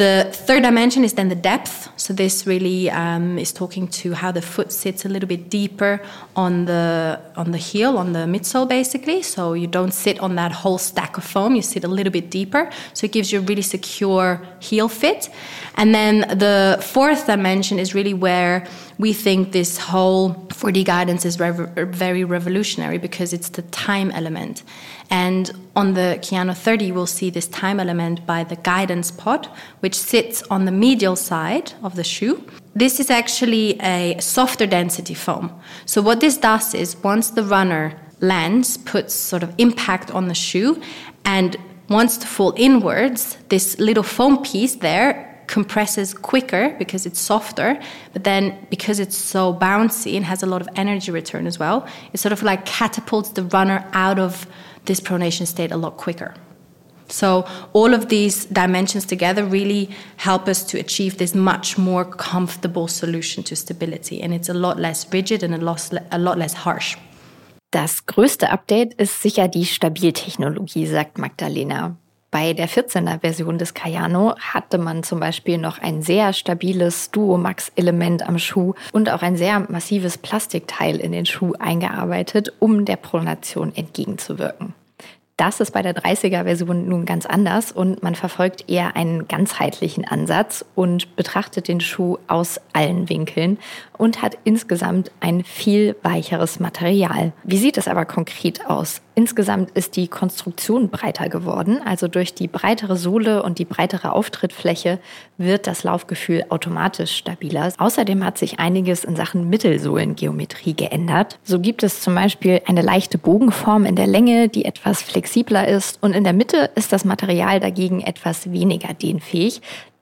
S6: The third dimension is then the depth. So this really um, is talking to how the foot sits a little bit deeper on the on the heel, on the midsole, basically. So you don't sit on that whole stack of foam. You sit a little bit deeper. So it gives you a really secure heel fit. And then the fourth dimension is really where we think this whole 4D guidance is very revolutionary because it's the time element. And on the Kayano 30, we'll see this time element by the guidance pod, which sits on the medial side of the shoe. This is actually a softer density foam. So, what this does is once the runner lands, puts sort of impact on the shoe, and wants to fall inwards, this little foam piece there compresses quicker because it's softer, but then because it's so bouncy and has a lot of energy return as well, it sort of like catapults the runner out of this pronation state a lot quicker. So, all of these dimensions together really help us to achieve this much more comfortable solution to stability. And it's a lot less rigid and a lot, a lot less harsh.
S1: Das größte Update ist sicher die Stabiltechnologie, sagt Magdalena. Bei der 14er Version des Cayano hatte man zum Beispiel noch ein sehr stabiles Duo-Max-Element am Schuh und auch ein sehr massives Plastikteil in den Schuh eingearbeitet, um der Pronation entgegenzuwirken. Das ist bei der 30er-Version nun ganz anders und man verfolgt eher einen ganzheitlichen Ansatz und betrachtet den Schuh aus allen Winkeln und hat insgesamt ein viel weicheres Material. Wie sieht es aber konkret aus? Insgesamt ist die Konstruktion breiter geworden, also durch die breitere Sohle und die breitere Auftrittfläche wird das Laufgefühl automatisch stabiler. Außerdem hat sich einiges in Sachen Mittelsohlengeometrie geändert. So gibt es zum Beispiel eine leichte Bogenform in der Länge, die etwas flexibler ist und in der Mitte ist das Material dagegen etwas weniger dehnfähig.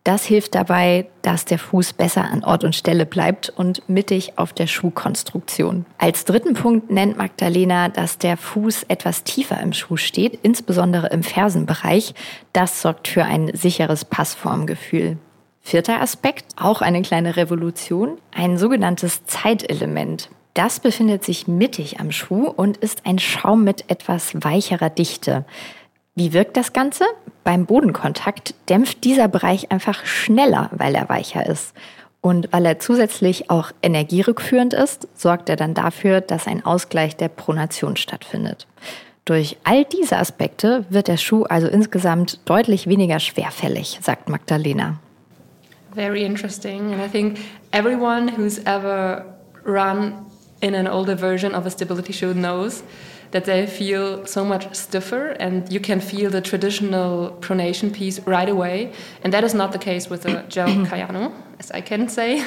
S1: Das hilft dabei, dass der Fuß besser an Ort und Stelle bleibt und mittig auf der Schuhkonstruktion. Als dritten Punkt nennt Magdalena, dass der Fuß etwas tiefer im Schuh steht, insbesondere im Fersenbereich. Das sorgt für ein sicheres Passformgefühl. Vierter Aspekt, auch eine kleine Revolution, ein sogenanntes Zeitelement. Das befindet sich mittig am Schuh und ist ein Schaum mit etwas weicherer Dichte. Wie wirkt das Ganze? Beim Bodenkontakt dämpft dieser Bereich einfach schneller, weil er weicher ist. Und weil er zusätzlich auch energierückführend ist, sorgt er dann dafür, dass ein Ausgleich der Pronation stattfindet. Durch all diese Aspekte wird der Schuh also insgesamt deutlich weniger schwerfällig, sagt Magdalena.
S3: Very interesting. And I think everyone who's ever run in an older version of a stability shoe knows that they feel so much stiffer and you can feel the traditional pronation piece right away. And that is not the case with a gel Cayano, as I can say.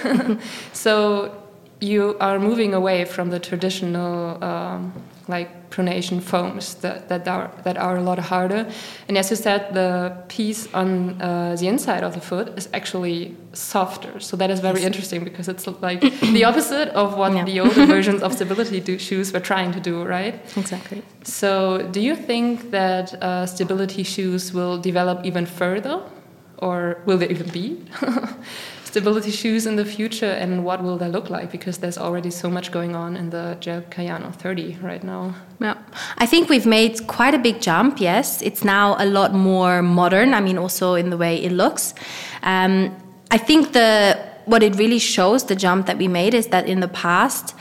S3: so you are moving away from the traditional um, like pronation foams that, that are that are a lot harder. And as you said, the piece on uh, the inside of the foot is actually softer. So that is very interesting because it's like the opposite of what yeah. the older versions of stability shoes were trying to do, right?
S6: Exactly.
S3: So do you think that uh, stability shoes will develop even further, or will they even be? stability shoes in the future and what will they look like because there's already so much going on in the Gel Cayano 30 right now.
S6: Yeah. I think we've made quite a big jump, yes. It's now a lot more modern, I mean also in the way it looks. Um, I think the what it really shows the jump that we made is that in the past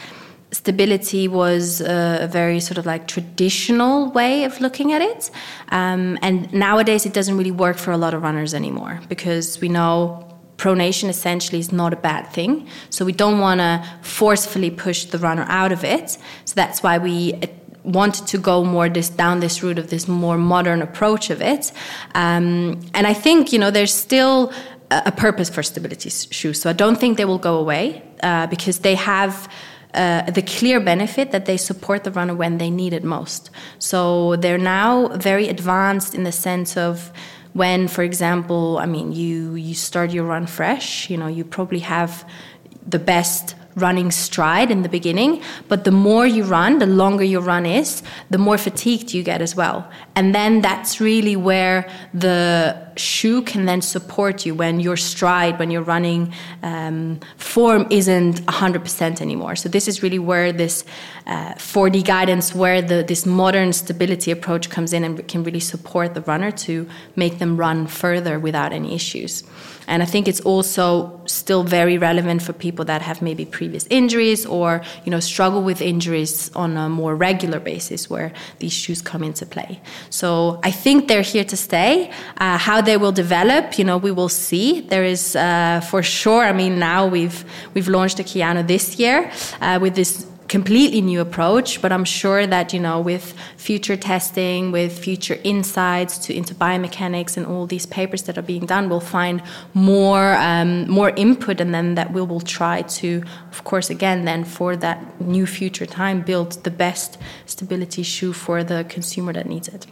S6: stability was a very sort of like traditional way of looking at it. Um, and nowadays it doesn't really work for a lot of runners anymore because we know pronation essentially is not a bad thing. So we don't want to forcefully push the runner out of it. So that's why we uh, wanted to go more this down this route of this more modern approach of it. Um, and I think you know there's still a purpose for stability shoes. So I don't think they will go away uh, because they have. Uh, the clear benefit that they support the runner when they need it most. So they're now very advanced in the sense of when for example i mean you you start your run fresh you know you probably have the best running stride in the beginning, but the more you run, the longer your run is, the more fatigued you get as well. And then that's really where the shoe can then support you when your stride, when your running um, form isn't 100% anymore. So this is really where this uh, 4D guidance, where the, this modern stability approach comes in and can really support the runner to make them run further without any issues. And I think it's also still very relevant for people that have maybe previous injuries or you know struggle with injuries on a more regular basis, where these shoes come into play. So I think they're here to stay. Uh, how they will develop, you know, we will see. There is uh, for sure. I mean, now we've we've launched the Kiano this year uh, with this completely new approach but i'm sure that you know with future testing with future insights to into biomechanics and all these papers that are being done we'll find more um, more input and then that we will try to of course again then for that new future time build the best stability shoe for the consumer that needs it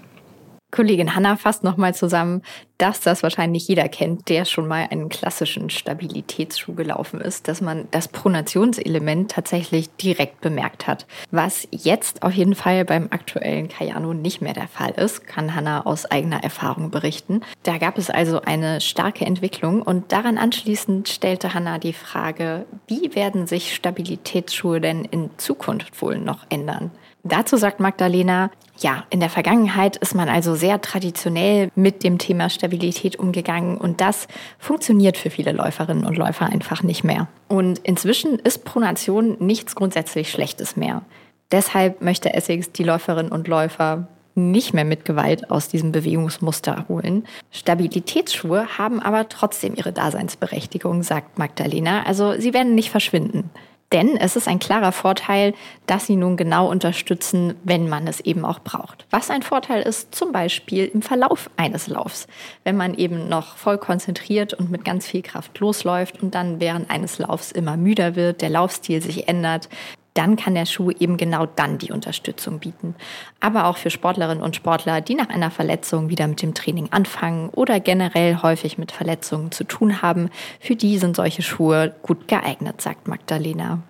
S1: Kollegin Hanna fasst nochmal zusammen, dass das wahrscheinlich jeder kennt, der schon mal einen klassischen Stabilitätsschuh gelaufen ist, dass man das Pronationselement tatsächlich direkt bemerkt hat. Was jetzt auf jeden Fall beim aktuellen Kayano nicht mehr der Fall ist, kann Hanna aus eigener Erfahrung berichten. Da gab es also eine starke Entwicklung und daran anschließend stellte Hanna die Frage, wie werden sich Stabilitätsschuhe denn in Zukunft wohl noch ändern? Dazu sagt Magdalena, ja, in der Vergangenheit ist man also sehr traditionell mit dem Thema Stabilität umgegangen und das funktioniert für viele Läuferinnen und Läufer einfach nicht mehr. Und inzwischen ist Pronation nichts grundsätzlich Schlechtes mehr. Deshalb möchte Essex die Läuferinnen und Läufer nicht mehr mit Gewalt aus diesem Bewegungsmuster holen. Stabilitätsschuhe haben aber trotzdem ihre Daseinsberechtigung, sagt Magdalena. Also sie werden nicht verschwinden. Denn es ist ein klarer Vorteil, dass sie nun genau unterstützen, wenn man es eben auch braucht. Was ein Vorteil ist, zum Beispiel im Verlauf eines Laufs. Wenn man eben noch voll konzentriert und mit ganz viel Kraft losläuft und dann während eines Laufs immer müder wird, der Laufstil sich ändert, dann kann der Schuh eben genau dann die Unterstützung bieten. Aber auch für Sportlerinnen und Sportler, die nach einer Verletzung wieder mit dem Training anfangen oder generell häufig mit Verletzungen zu tun haben, für die sind solche Schuhe gut geeignet, sagt Magdalena.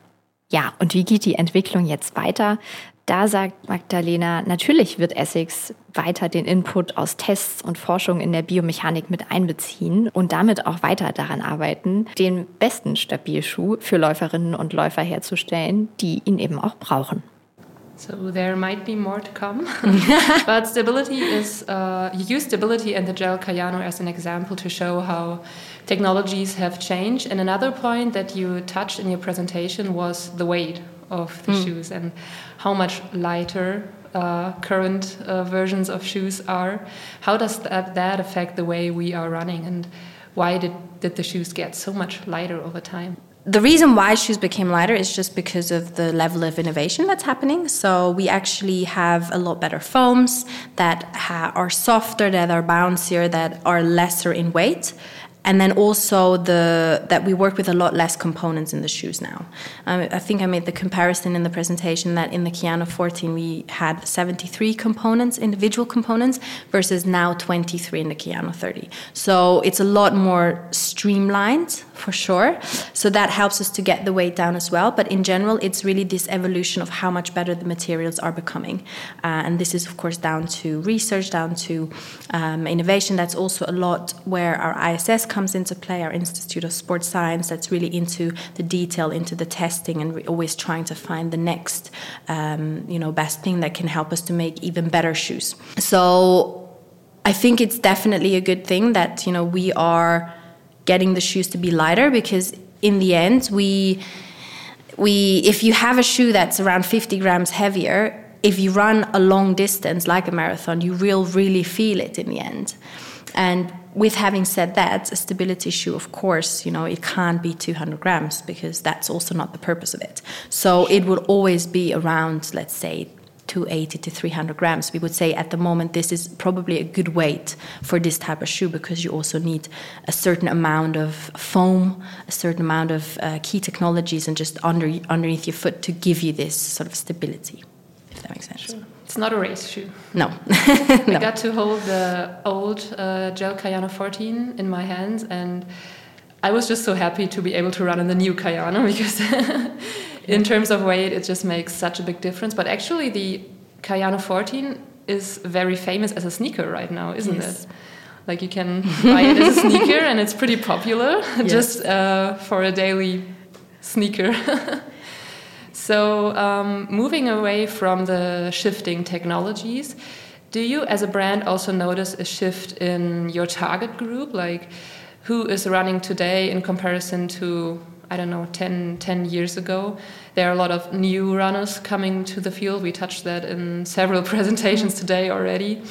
S1: Ja, und wie geht die Entwicklung jetzt weiter? Da sagt Magdalena, natürlich wird Essex weiter den Input aus Tests und Forschung in der Biomechanik mit einbeziehen und damit auch weiter daran arbeiten, den besten Stabilschuh für Läuferinnen und Läufer herzustellen, die ihn eben auch brauchen.
S3: So there might be more to come, but stability is uh, you use stability and the gel Cayano as an example to show how technologies have changed. And another point that you touched in your presentation was the weight of the mm. shoes and how much lighter uh, current uh, versions of shoes are. How does that, that affect the way we are running and why did, did the shoes get so much lighter over time?
S6: the reason why shoes became lighter is just because of the level of innovation that's happening. So we actually have a lot better foams that are softer, that are bouncier, that are lesser in weight and then also the that we work with a lot less components in the shoes now. Um, I think I made the comparison in the presentation that in the Kiano 14 we had 73 components, individual components, versus now 23 in the Kiano 30. So it's a lot more streamlined for sure. So that helps us to get the weight down as well. But in general, it's really this evolution of how much better the materials are becoming, uh, and this is of course down to research, down to um, innovation. That's also a lot where our ISS comes into play, our Institute of Sports Science, that's really into the detail, into the testing, and always trying to find the next, um, you know, best thing that can help us to make even better shoes. So I think it's definitely a good thing that you know we are getting the shoes to be lighter because in the end we we if you have a shoe that's around 50 grams heavier if you run a long distance like a marathon you will really feel it in the end and with having said that, a stability shoe, of course, you know, it can't be 200 grams because that's also not the purpose of it. So it will always be around, let's say, 280 to 300 grams. We would say at the moment this is probably a good weight for this type of shoe because you also need a certain amount of foam, a certain amount of uh, key technologies, and just under underneath your foot to give you this sort of stability. If that makes sense.
S3: Sure. It's not a race shoe.
S6: No.
S3: no. I got to hold the old uh, Gel Cayano 14 in my hands, and I was just so happy to be able to run in the new Cayano because in terms of weight, it just makes such a big difference. But actually, the Cayano 14 is very famous as a sneaker right now, isn't yes. it? Like you can buy it as a sneaker, and it's pretty popular yes. just uh, for a daily sneaker. so, um, moving away from the shifting technologies, do you, as a brand, also notice a shift in your target group? Like, who is running today in comparison to I don't know, 10, 10, years ago. There are a lot of new runners coming to the field. We touched that in several presentations today already.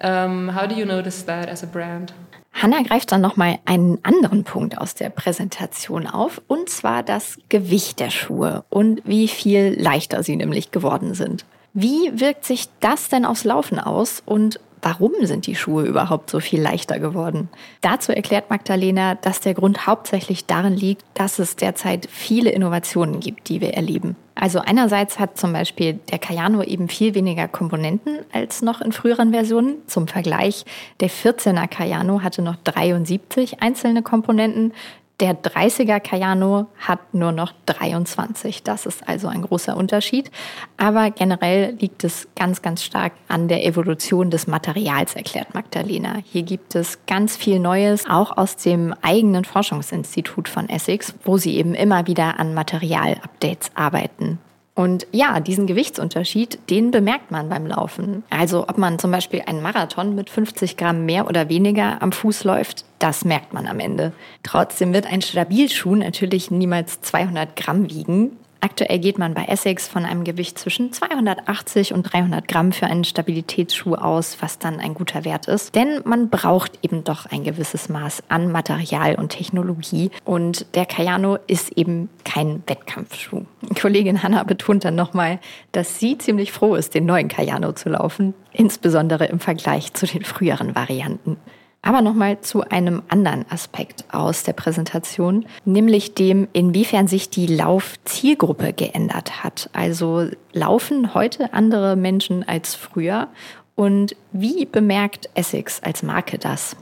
S3: Um, how do you notice that as a brand?
S1: Hanna greift dann nochmal einen anderen Punkt aus der Präsentation auf, und zwar das Gewicht der Schuhe und wie viel leichter sie nämlich geworden sind. Wie wirkt sich das denn aufs Laufen aus und warum sind die Schuhe überhaupt so viel leichter geworden? Dazu erklärt Magdalena, dass der Grund hauptsächlich darin liegt, dass es derzeit viele Innovationen gibt, die wir erleben. Also einerseits hat zum Beispiel der Cayano eben viel weniger Komponenten als noch in früheren Versionen. Zum Vergleich, der 14er Cayano hatte noch 73 einzelne Komponenten, der 30er Cayano hat nur noch 23. Das ist also ein großer Unterschied. Aber generell liegt es ganz, ganz stark an der Evolution des Materials, erklärt Magdalena. Hier gibt es ganz viel Neues, auch aus dem eigenen Forschungsinstitut von Essex, wo sie eben immer wieder an Materialupdates arbeiten. Und ja, diesen Gewichtsunterschied, den bemerkt man beim Laufen. Also ob man zum Beispiel einen Marathon mit 50 Gramm mehr oder weniger am Fuß läuft, das merkt man am Ende. Trotzdem wird ein Stabilschuh natürlich niemals 200 Gramm wiegen. Aktuell geht man bei Essex von einem Gewicht zwischen 280 und 300 Gramm für einen Stabilitätsschuh aus, was dann ein guter Wert ist. Denn man braucht eben doch ein gewisses Maß an Material und Technologie. Und der Cayano ist eben kein Wettkampfschuh. Kollegin Hanna betont dann nochmal, dass sie ziemlich froh ist, den neuen Cayano zu laufen, insbesondere im Vergleich zu den früheren Varianten. Aber nochmal zu einem anderen Aspekt aus der Präsentation, nämlich dem, inwiefern sich die Laufzielgruppe geändert hat. Also laufen heute andere Menschen als früher und wie bemerkt Essex als Marke das?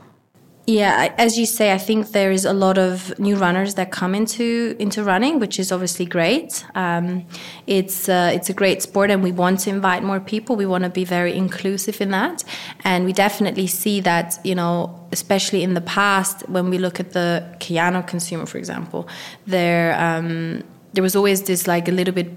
S6: Yeah, as you say, I think there is a lot of new runners that come into into running, which is obviously great. Um, it's uh, it's a great sport, and we want to invite more people. We want to be very inclusive in that, and we definitely see that you know, especially in the past, when we look at the Kiano consumer, for example, there um, there was always this like a little bit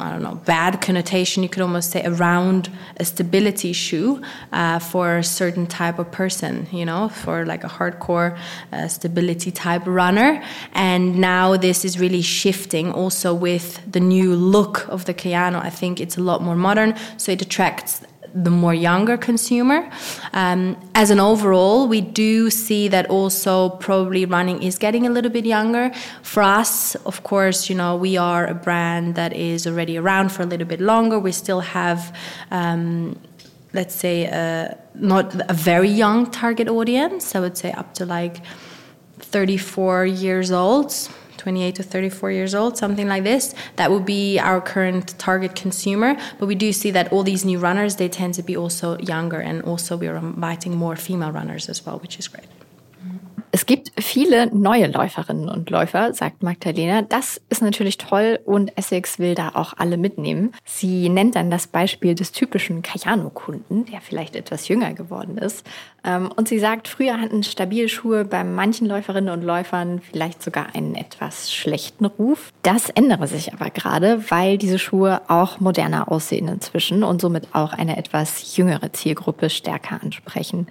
S6: I don't know, bad connotation, you could almost say, around a stability shoe uh, for a certain type of person, you know, for like a hardcore uh, stability type runner. And now this is really shifting also with the new look of the Kayano. I think it's a lot more modern, so it attracts the more younger consumer. Um, as an overall, we do see that also probably running is getting a little bit younger. For us, of course, you know, we are a brand that is already around for a little bit longer. We still have, um, let's say, uh, not a very young target audience. I would say up to like 34 years old 28 to 34 years old, something like this. That would be our current target consumer. But we do see that all these new runners, they tend to be also younger, and also we are inviting more female runners as well, which is great.
S1: Es gibt viele neue Läuferinnen und Läufer, sagt Magdalena. Das ist natürlich toll und Essex will da auch alle mitnehmen. Sie nennt dann das Beispiel des typischen Cayano-Kunden, der vielleicht etwas jünger geworden ist. Ähm, und sie sagt, früher hatten Stabilschuhe bei manchen Läuferinnen und Läufern vielleicht sogar einen etwas schlechten Ruf. Das ändere sich aber gerade, weil diese Schuhe auch moderner aussehen inzwischen und somit auch eine etwas jüngere Zielgruppe stärker ansprechen.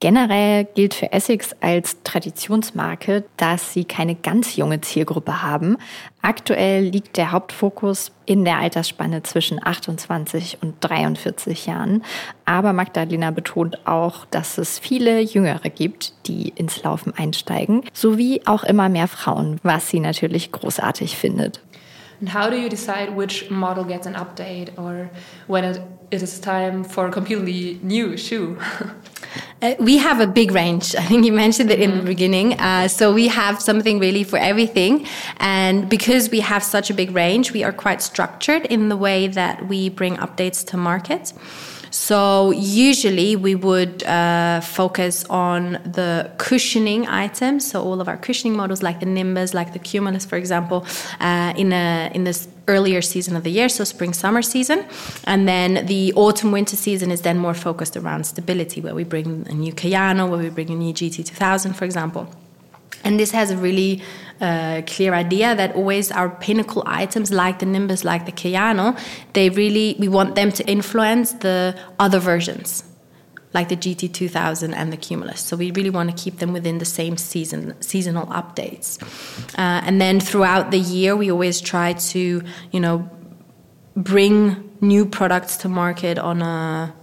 S1: Generell gilt für Essex als Traditionsmarke, dass sie keine ganz junge Zielgruppe haben. Aktuell liegt der Hauptfokus in der Altersspanne zwischen 28 und 43 Jahren. Aber Magdalena betont auch, dass es viele Jüngere gibt, die ins Laufen einsteigen, sowie auch immer mehr Frauen, was sie natürlich großartig findet.
S3: And how do you decide which model gets an update or when it, it is time for a completely new shoe?
S6: Uh, we have a big range. I think you mentioned it in the mm-hmm. beginning. Uh, so we have something really for everything. And because we have such a big range, we are quite structured in the way that we bring updates to market. So usually we would uh, focus on the cushioning items. So all of our cushioning models, like the Nimbus, like the Cumulus, for example, uh, in a in this earlier season of the year, so spring summer season, and then the autumn winter season is then more focused around stability, where we bring a new Cayano, where we bring a new GT2000, for example. And this has a really uh, clear idea that always our pinnacle items, like the Nimbus, like the Cayano, they really we want them to influence the other versions, like the GT2000 and the Cumulus. So we really want to keep them within the same season seasonal updates. Uh, and then throughout the year, we always try to you know bring new products to market on a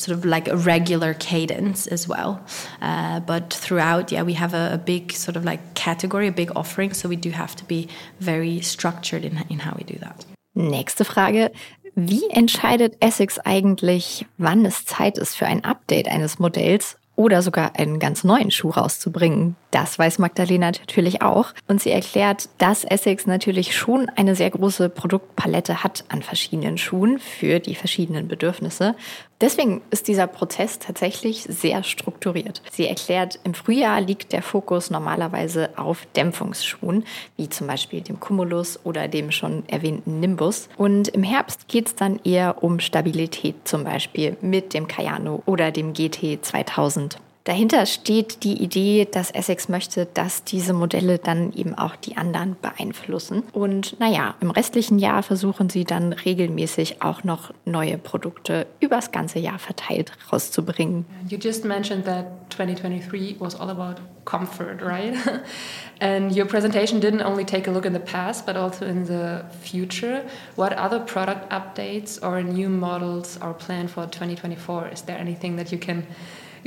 S6: sort of like a regular cadence as well. Uh, but throughout, yeah, we have a, a, big sort of like category, a big offering. So we do have to be very structured in, in how we do that.
S1: Nächste Frage. Wie entscheidet Essex eigentlich, wann es Zeit ist für ein Update eines Modells oder sogar einen ganz neuen Schuh rauszubringen. Das weiß Magdalena natürlich auch. Und sie erklärt, dass Essex natürlich schon eine sehr große Produktpalette hat an verschiedenen Schuhen für die verschiedenen Bedürfnisse. Deswegen ist dieser Prozess tatsächlich sehr strukturiert. Sie erklärt, im Frühjahr liegt der Fokus normalerweise auf Dämpfungsschuhen, wie zum Beispiel dem Cumulus oder dem schon erwähnten Nimbus. Und im Herbst geht es dann eher um Stabilität, zum Beispiel mit dem Cayano oder dem GT 2000. Dahinter steht die Idee, dass Essex möchte, dass diese Modelle dann eben auch die anderen beeinflussen. Und naja, im restlichen Jahr versuchen sie dann regelmäßig auch noch neue Produkte übers ganze Jahr verteilt rauszubringen.
S3: You just mentioned that 2023 was all about comfort, right? and your presentation didn't only take a look in the past, but also in the future. What other product updates or new models are planned for 2024? Is there anything that you can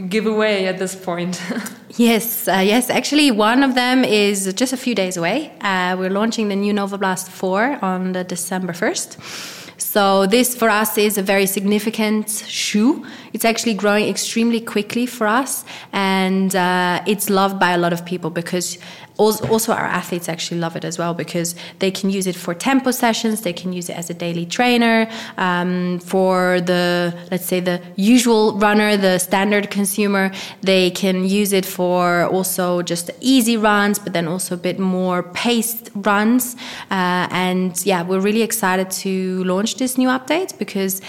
S3: give away at this point?
S6: yes, uh, yes. Actually, one of them is just a few days away. Uh, we're launching the new Nova Blast 4 on the December 1st. So this for us is a very significant shoe. It's actually growing extremely quickly for us, and uh, it's loved by a lot of people because also our athletes actually love it as well because they can use it for tempo sessions they can use it as a daily trainer um, for the let's say the usual runner the standard consumer. They can use it for also just easy runs but then also a bit more paced runs. Uh, and yeah we're really excited to launch this new update because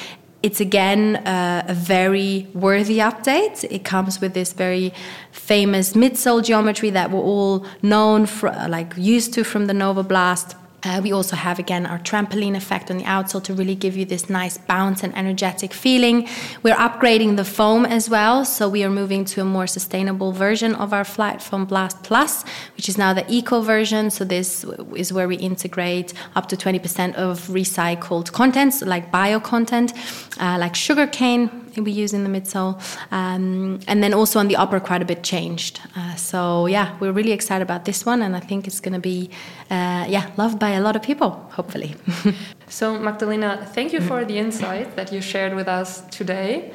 S6: it's again uh, a very worthy update. It comes with this very famous midsole geometry that we're all known for, like used to from the Nova Blast. Uh, we also have again our trampoline effect on the outsole to really give you this nice bounce and energetic feeling. We're upgrading the foam as well, so we are moving to a more sustainable version of our Flight Foam Blast Plus, which is now the eco version. So this is where we integrate up to 20% of recycled contents like bio content, uh, like sugarcane we use in the midsole. Um, and then also on the upper, quite a bit changed. Uh, so yeah, we're really excited about this one, and I think it's going to be uh, yeah loved by a lot of people, hopefully.
S3: so Magdalena, thank you for the insight that you shared with us today.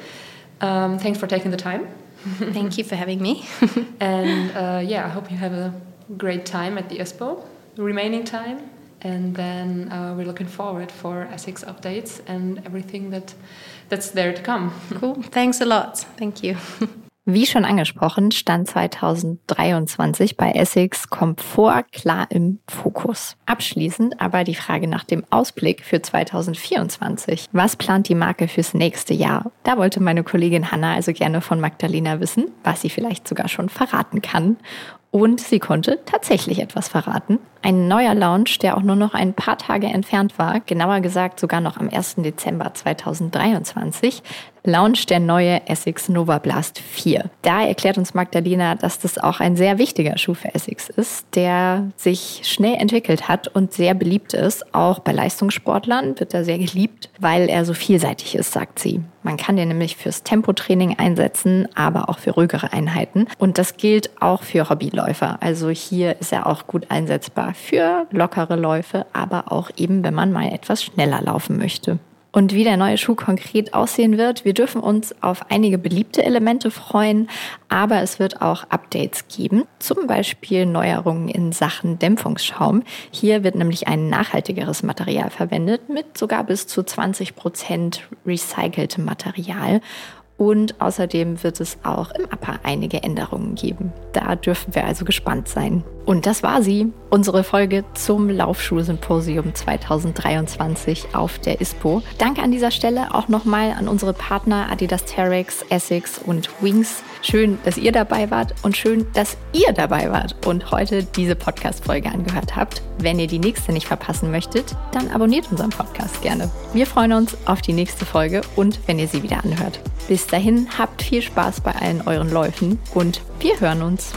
S3: Um, thanks for taking the time.
S6: thank you for having me.
S3: and uh, yeah, I hope you have a great time at the Expo, remaining time. And then uh, we're looking forward for Essex updates and everything that that's there to come.
S6: Cool. Thanks a lot. Thank you.
S1: Wie schon angesprochen, stand 2023 bei Essex Komfort klar im Fokus. Abschließend aber die Frage nach dem Ausblick für 2024. Was plant die Marke fürs nächste Jahr? Da wollte meine Kollegin Hanna also gerne von Magdalena wissen, was sie vielleicht sogar schon verraten kann. Und sie konnte tatsächlich etwas verraten. Ein neuer Launch, der auch nur noch ein paar Tage entfernt war, genauer gesagt sogar noch am 1. Dezember 2023, launcht der neue Essex Nova Blast 4. Da erklärt uns Magdalena, dass das auch ein sehr wichtiger Schuh für Essex ist, der sich schnell entwickelt hat und sehr beliebt ist. Auch bei Leistungssportlern wird er sehr geliebt, weil er so vielseitig ist, sagt sie. Man kann den nämlich fürs Tempotraining einsetzen, aber auch für ruhigere Einheiten. Und das gilt auch für Hobbyläufer. Also hier ist er auch gut einsetzbar für lockere Läufe, aber auch eben, wenn man mal etwas schneller laufen möchte. Und wie der neue Schuh konkret aussehen wird, wir dürfen uns auf einige beliebte Elemente freuen, aber es wird auch Updates geben, zum Beispiel Neuerungen in Sachen Dämpfungsschaum. Hier wird nämlich ein nachhaltigeres Material verwendet mit sogar bis zu 20 Prozent recyceltem Material. Und außerdem wird es auch im Upper einige Änderungen geben. Da dürfen wir also gespannt sein. Und das war sie, unsere Folge zum Laufschuh-Symposium 2023 auf der ISPO. Danke an dieser Stelle auch nochmal an unsere Partner Adidas Terex, Essex und Wings. Schön, dass ihr dabei wart und schön, dass ihr dabei wart und heute diese Podcast-Folge angehört habt. Wenn ihr die nächste nicht verpassen möchtet, dann abonniert unseren Podcast gerne. Wir freuen uns auf die nächste Folge und wenn ihr sie wieder anhört. Bis dahin habt viel Spaß bei allen euren Läufen und wir hören uns.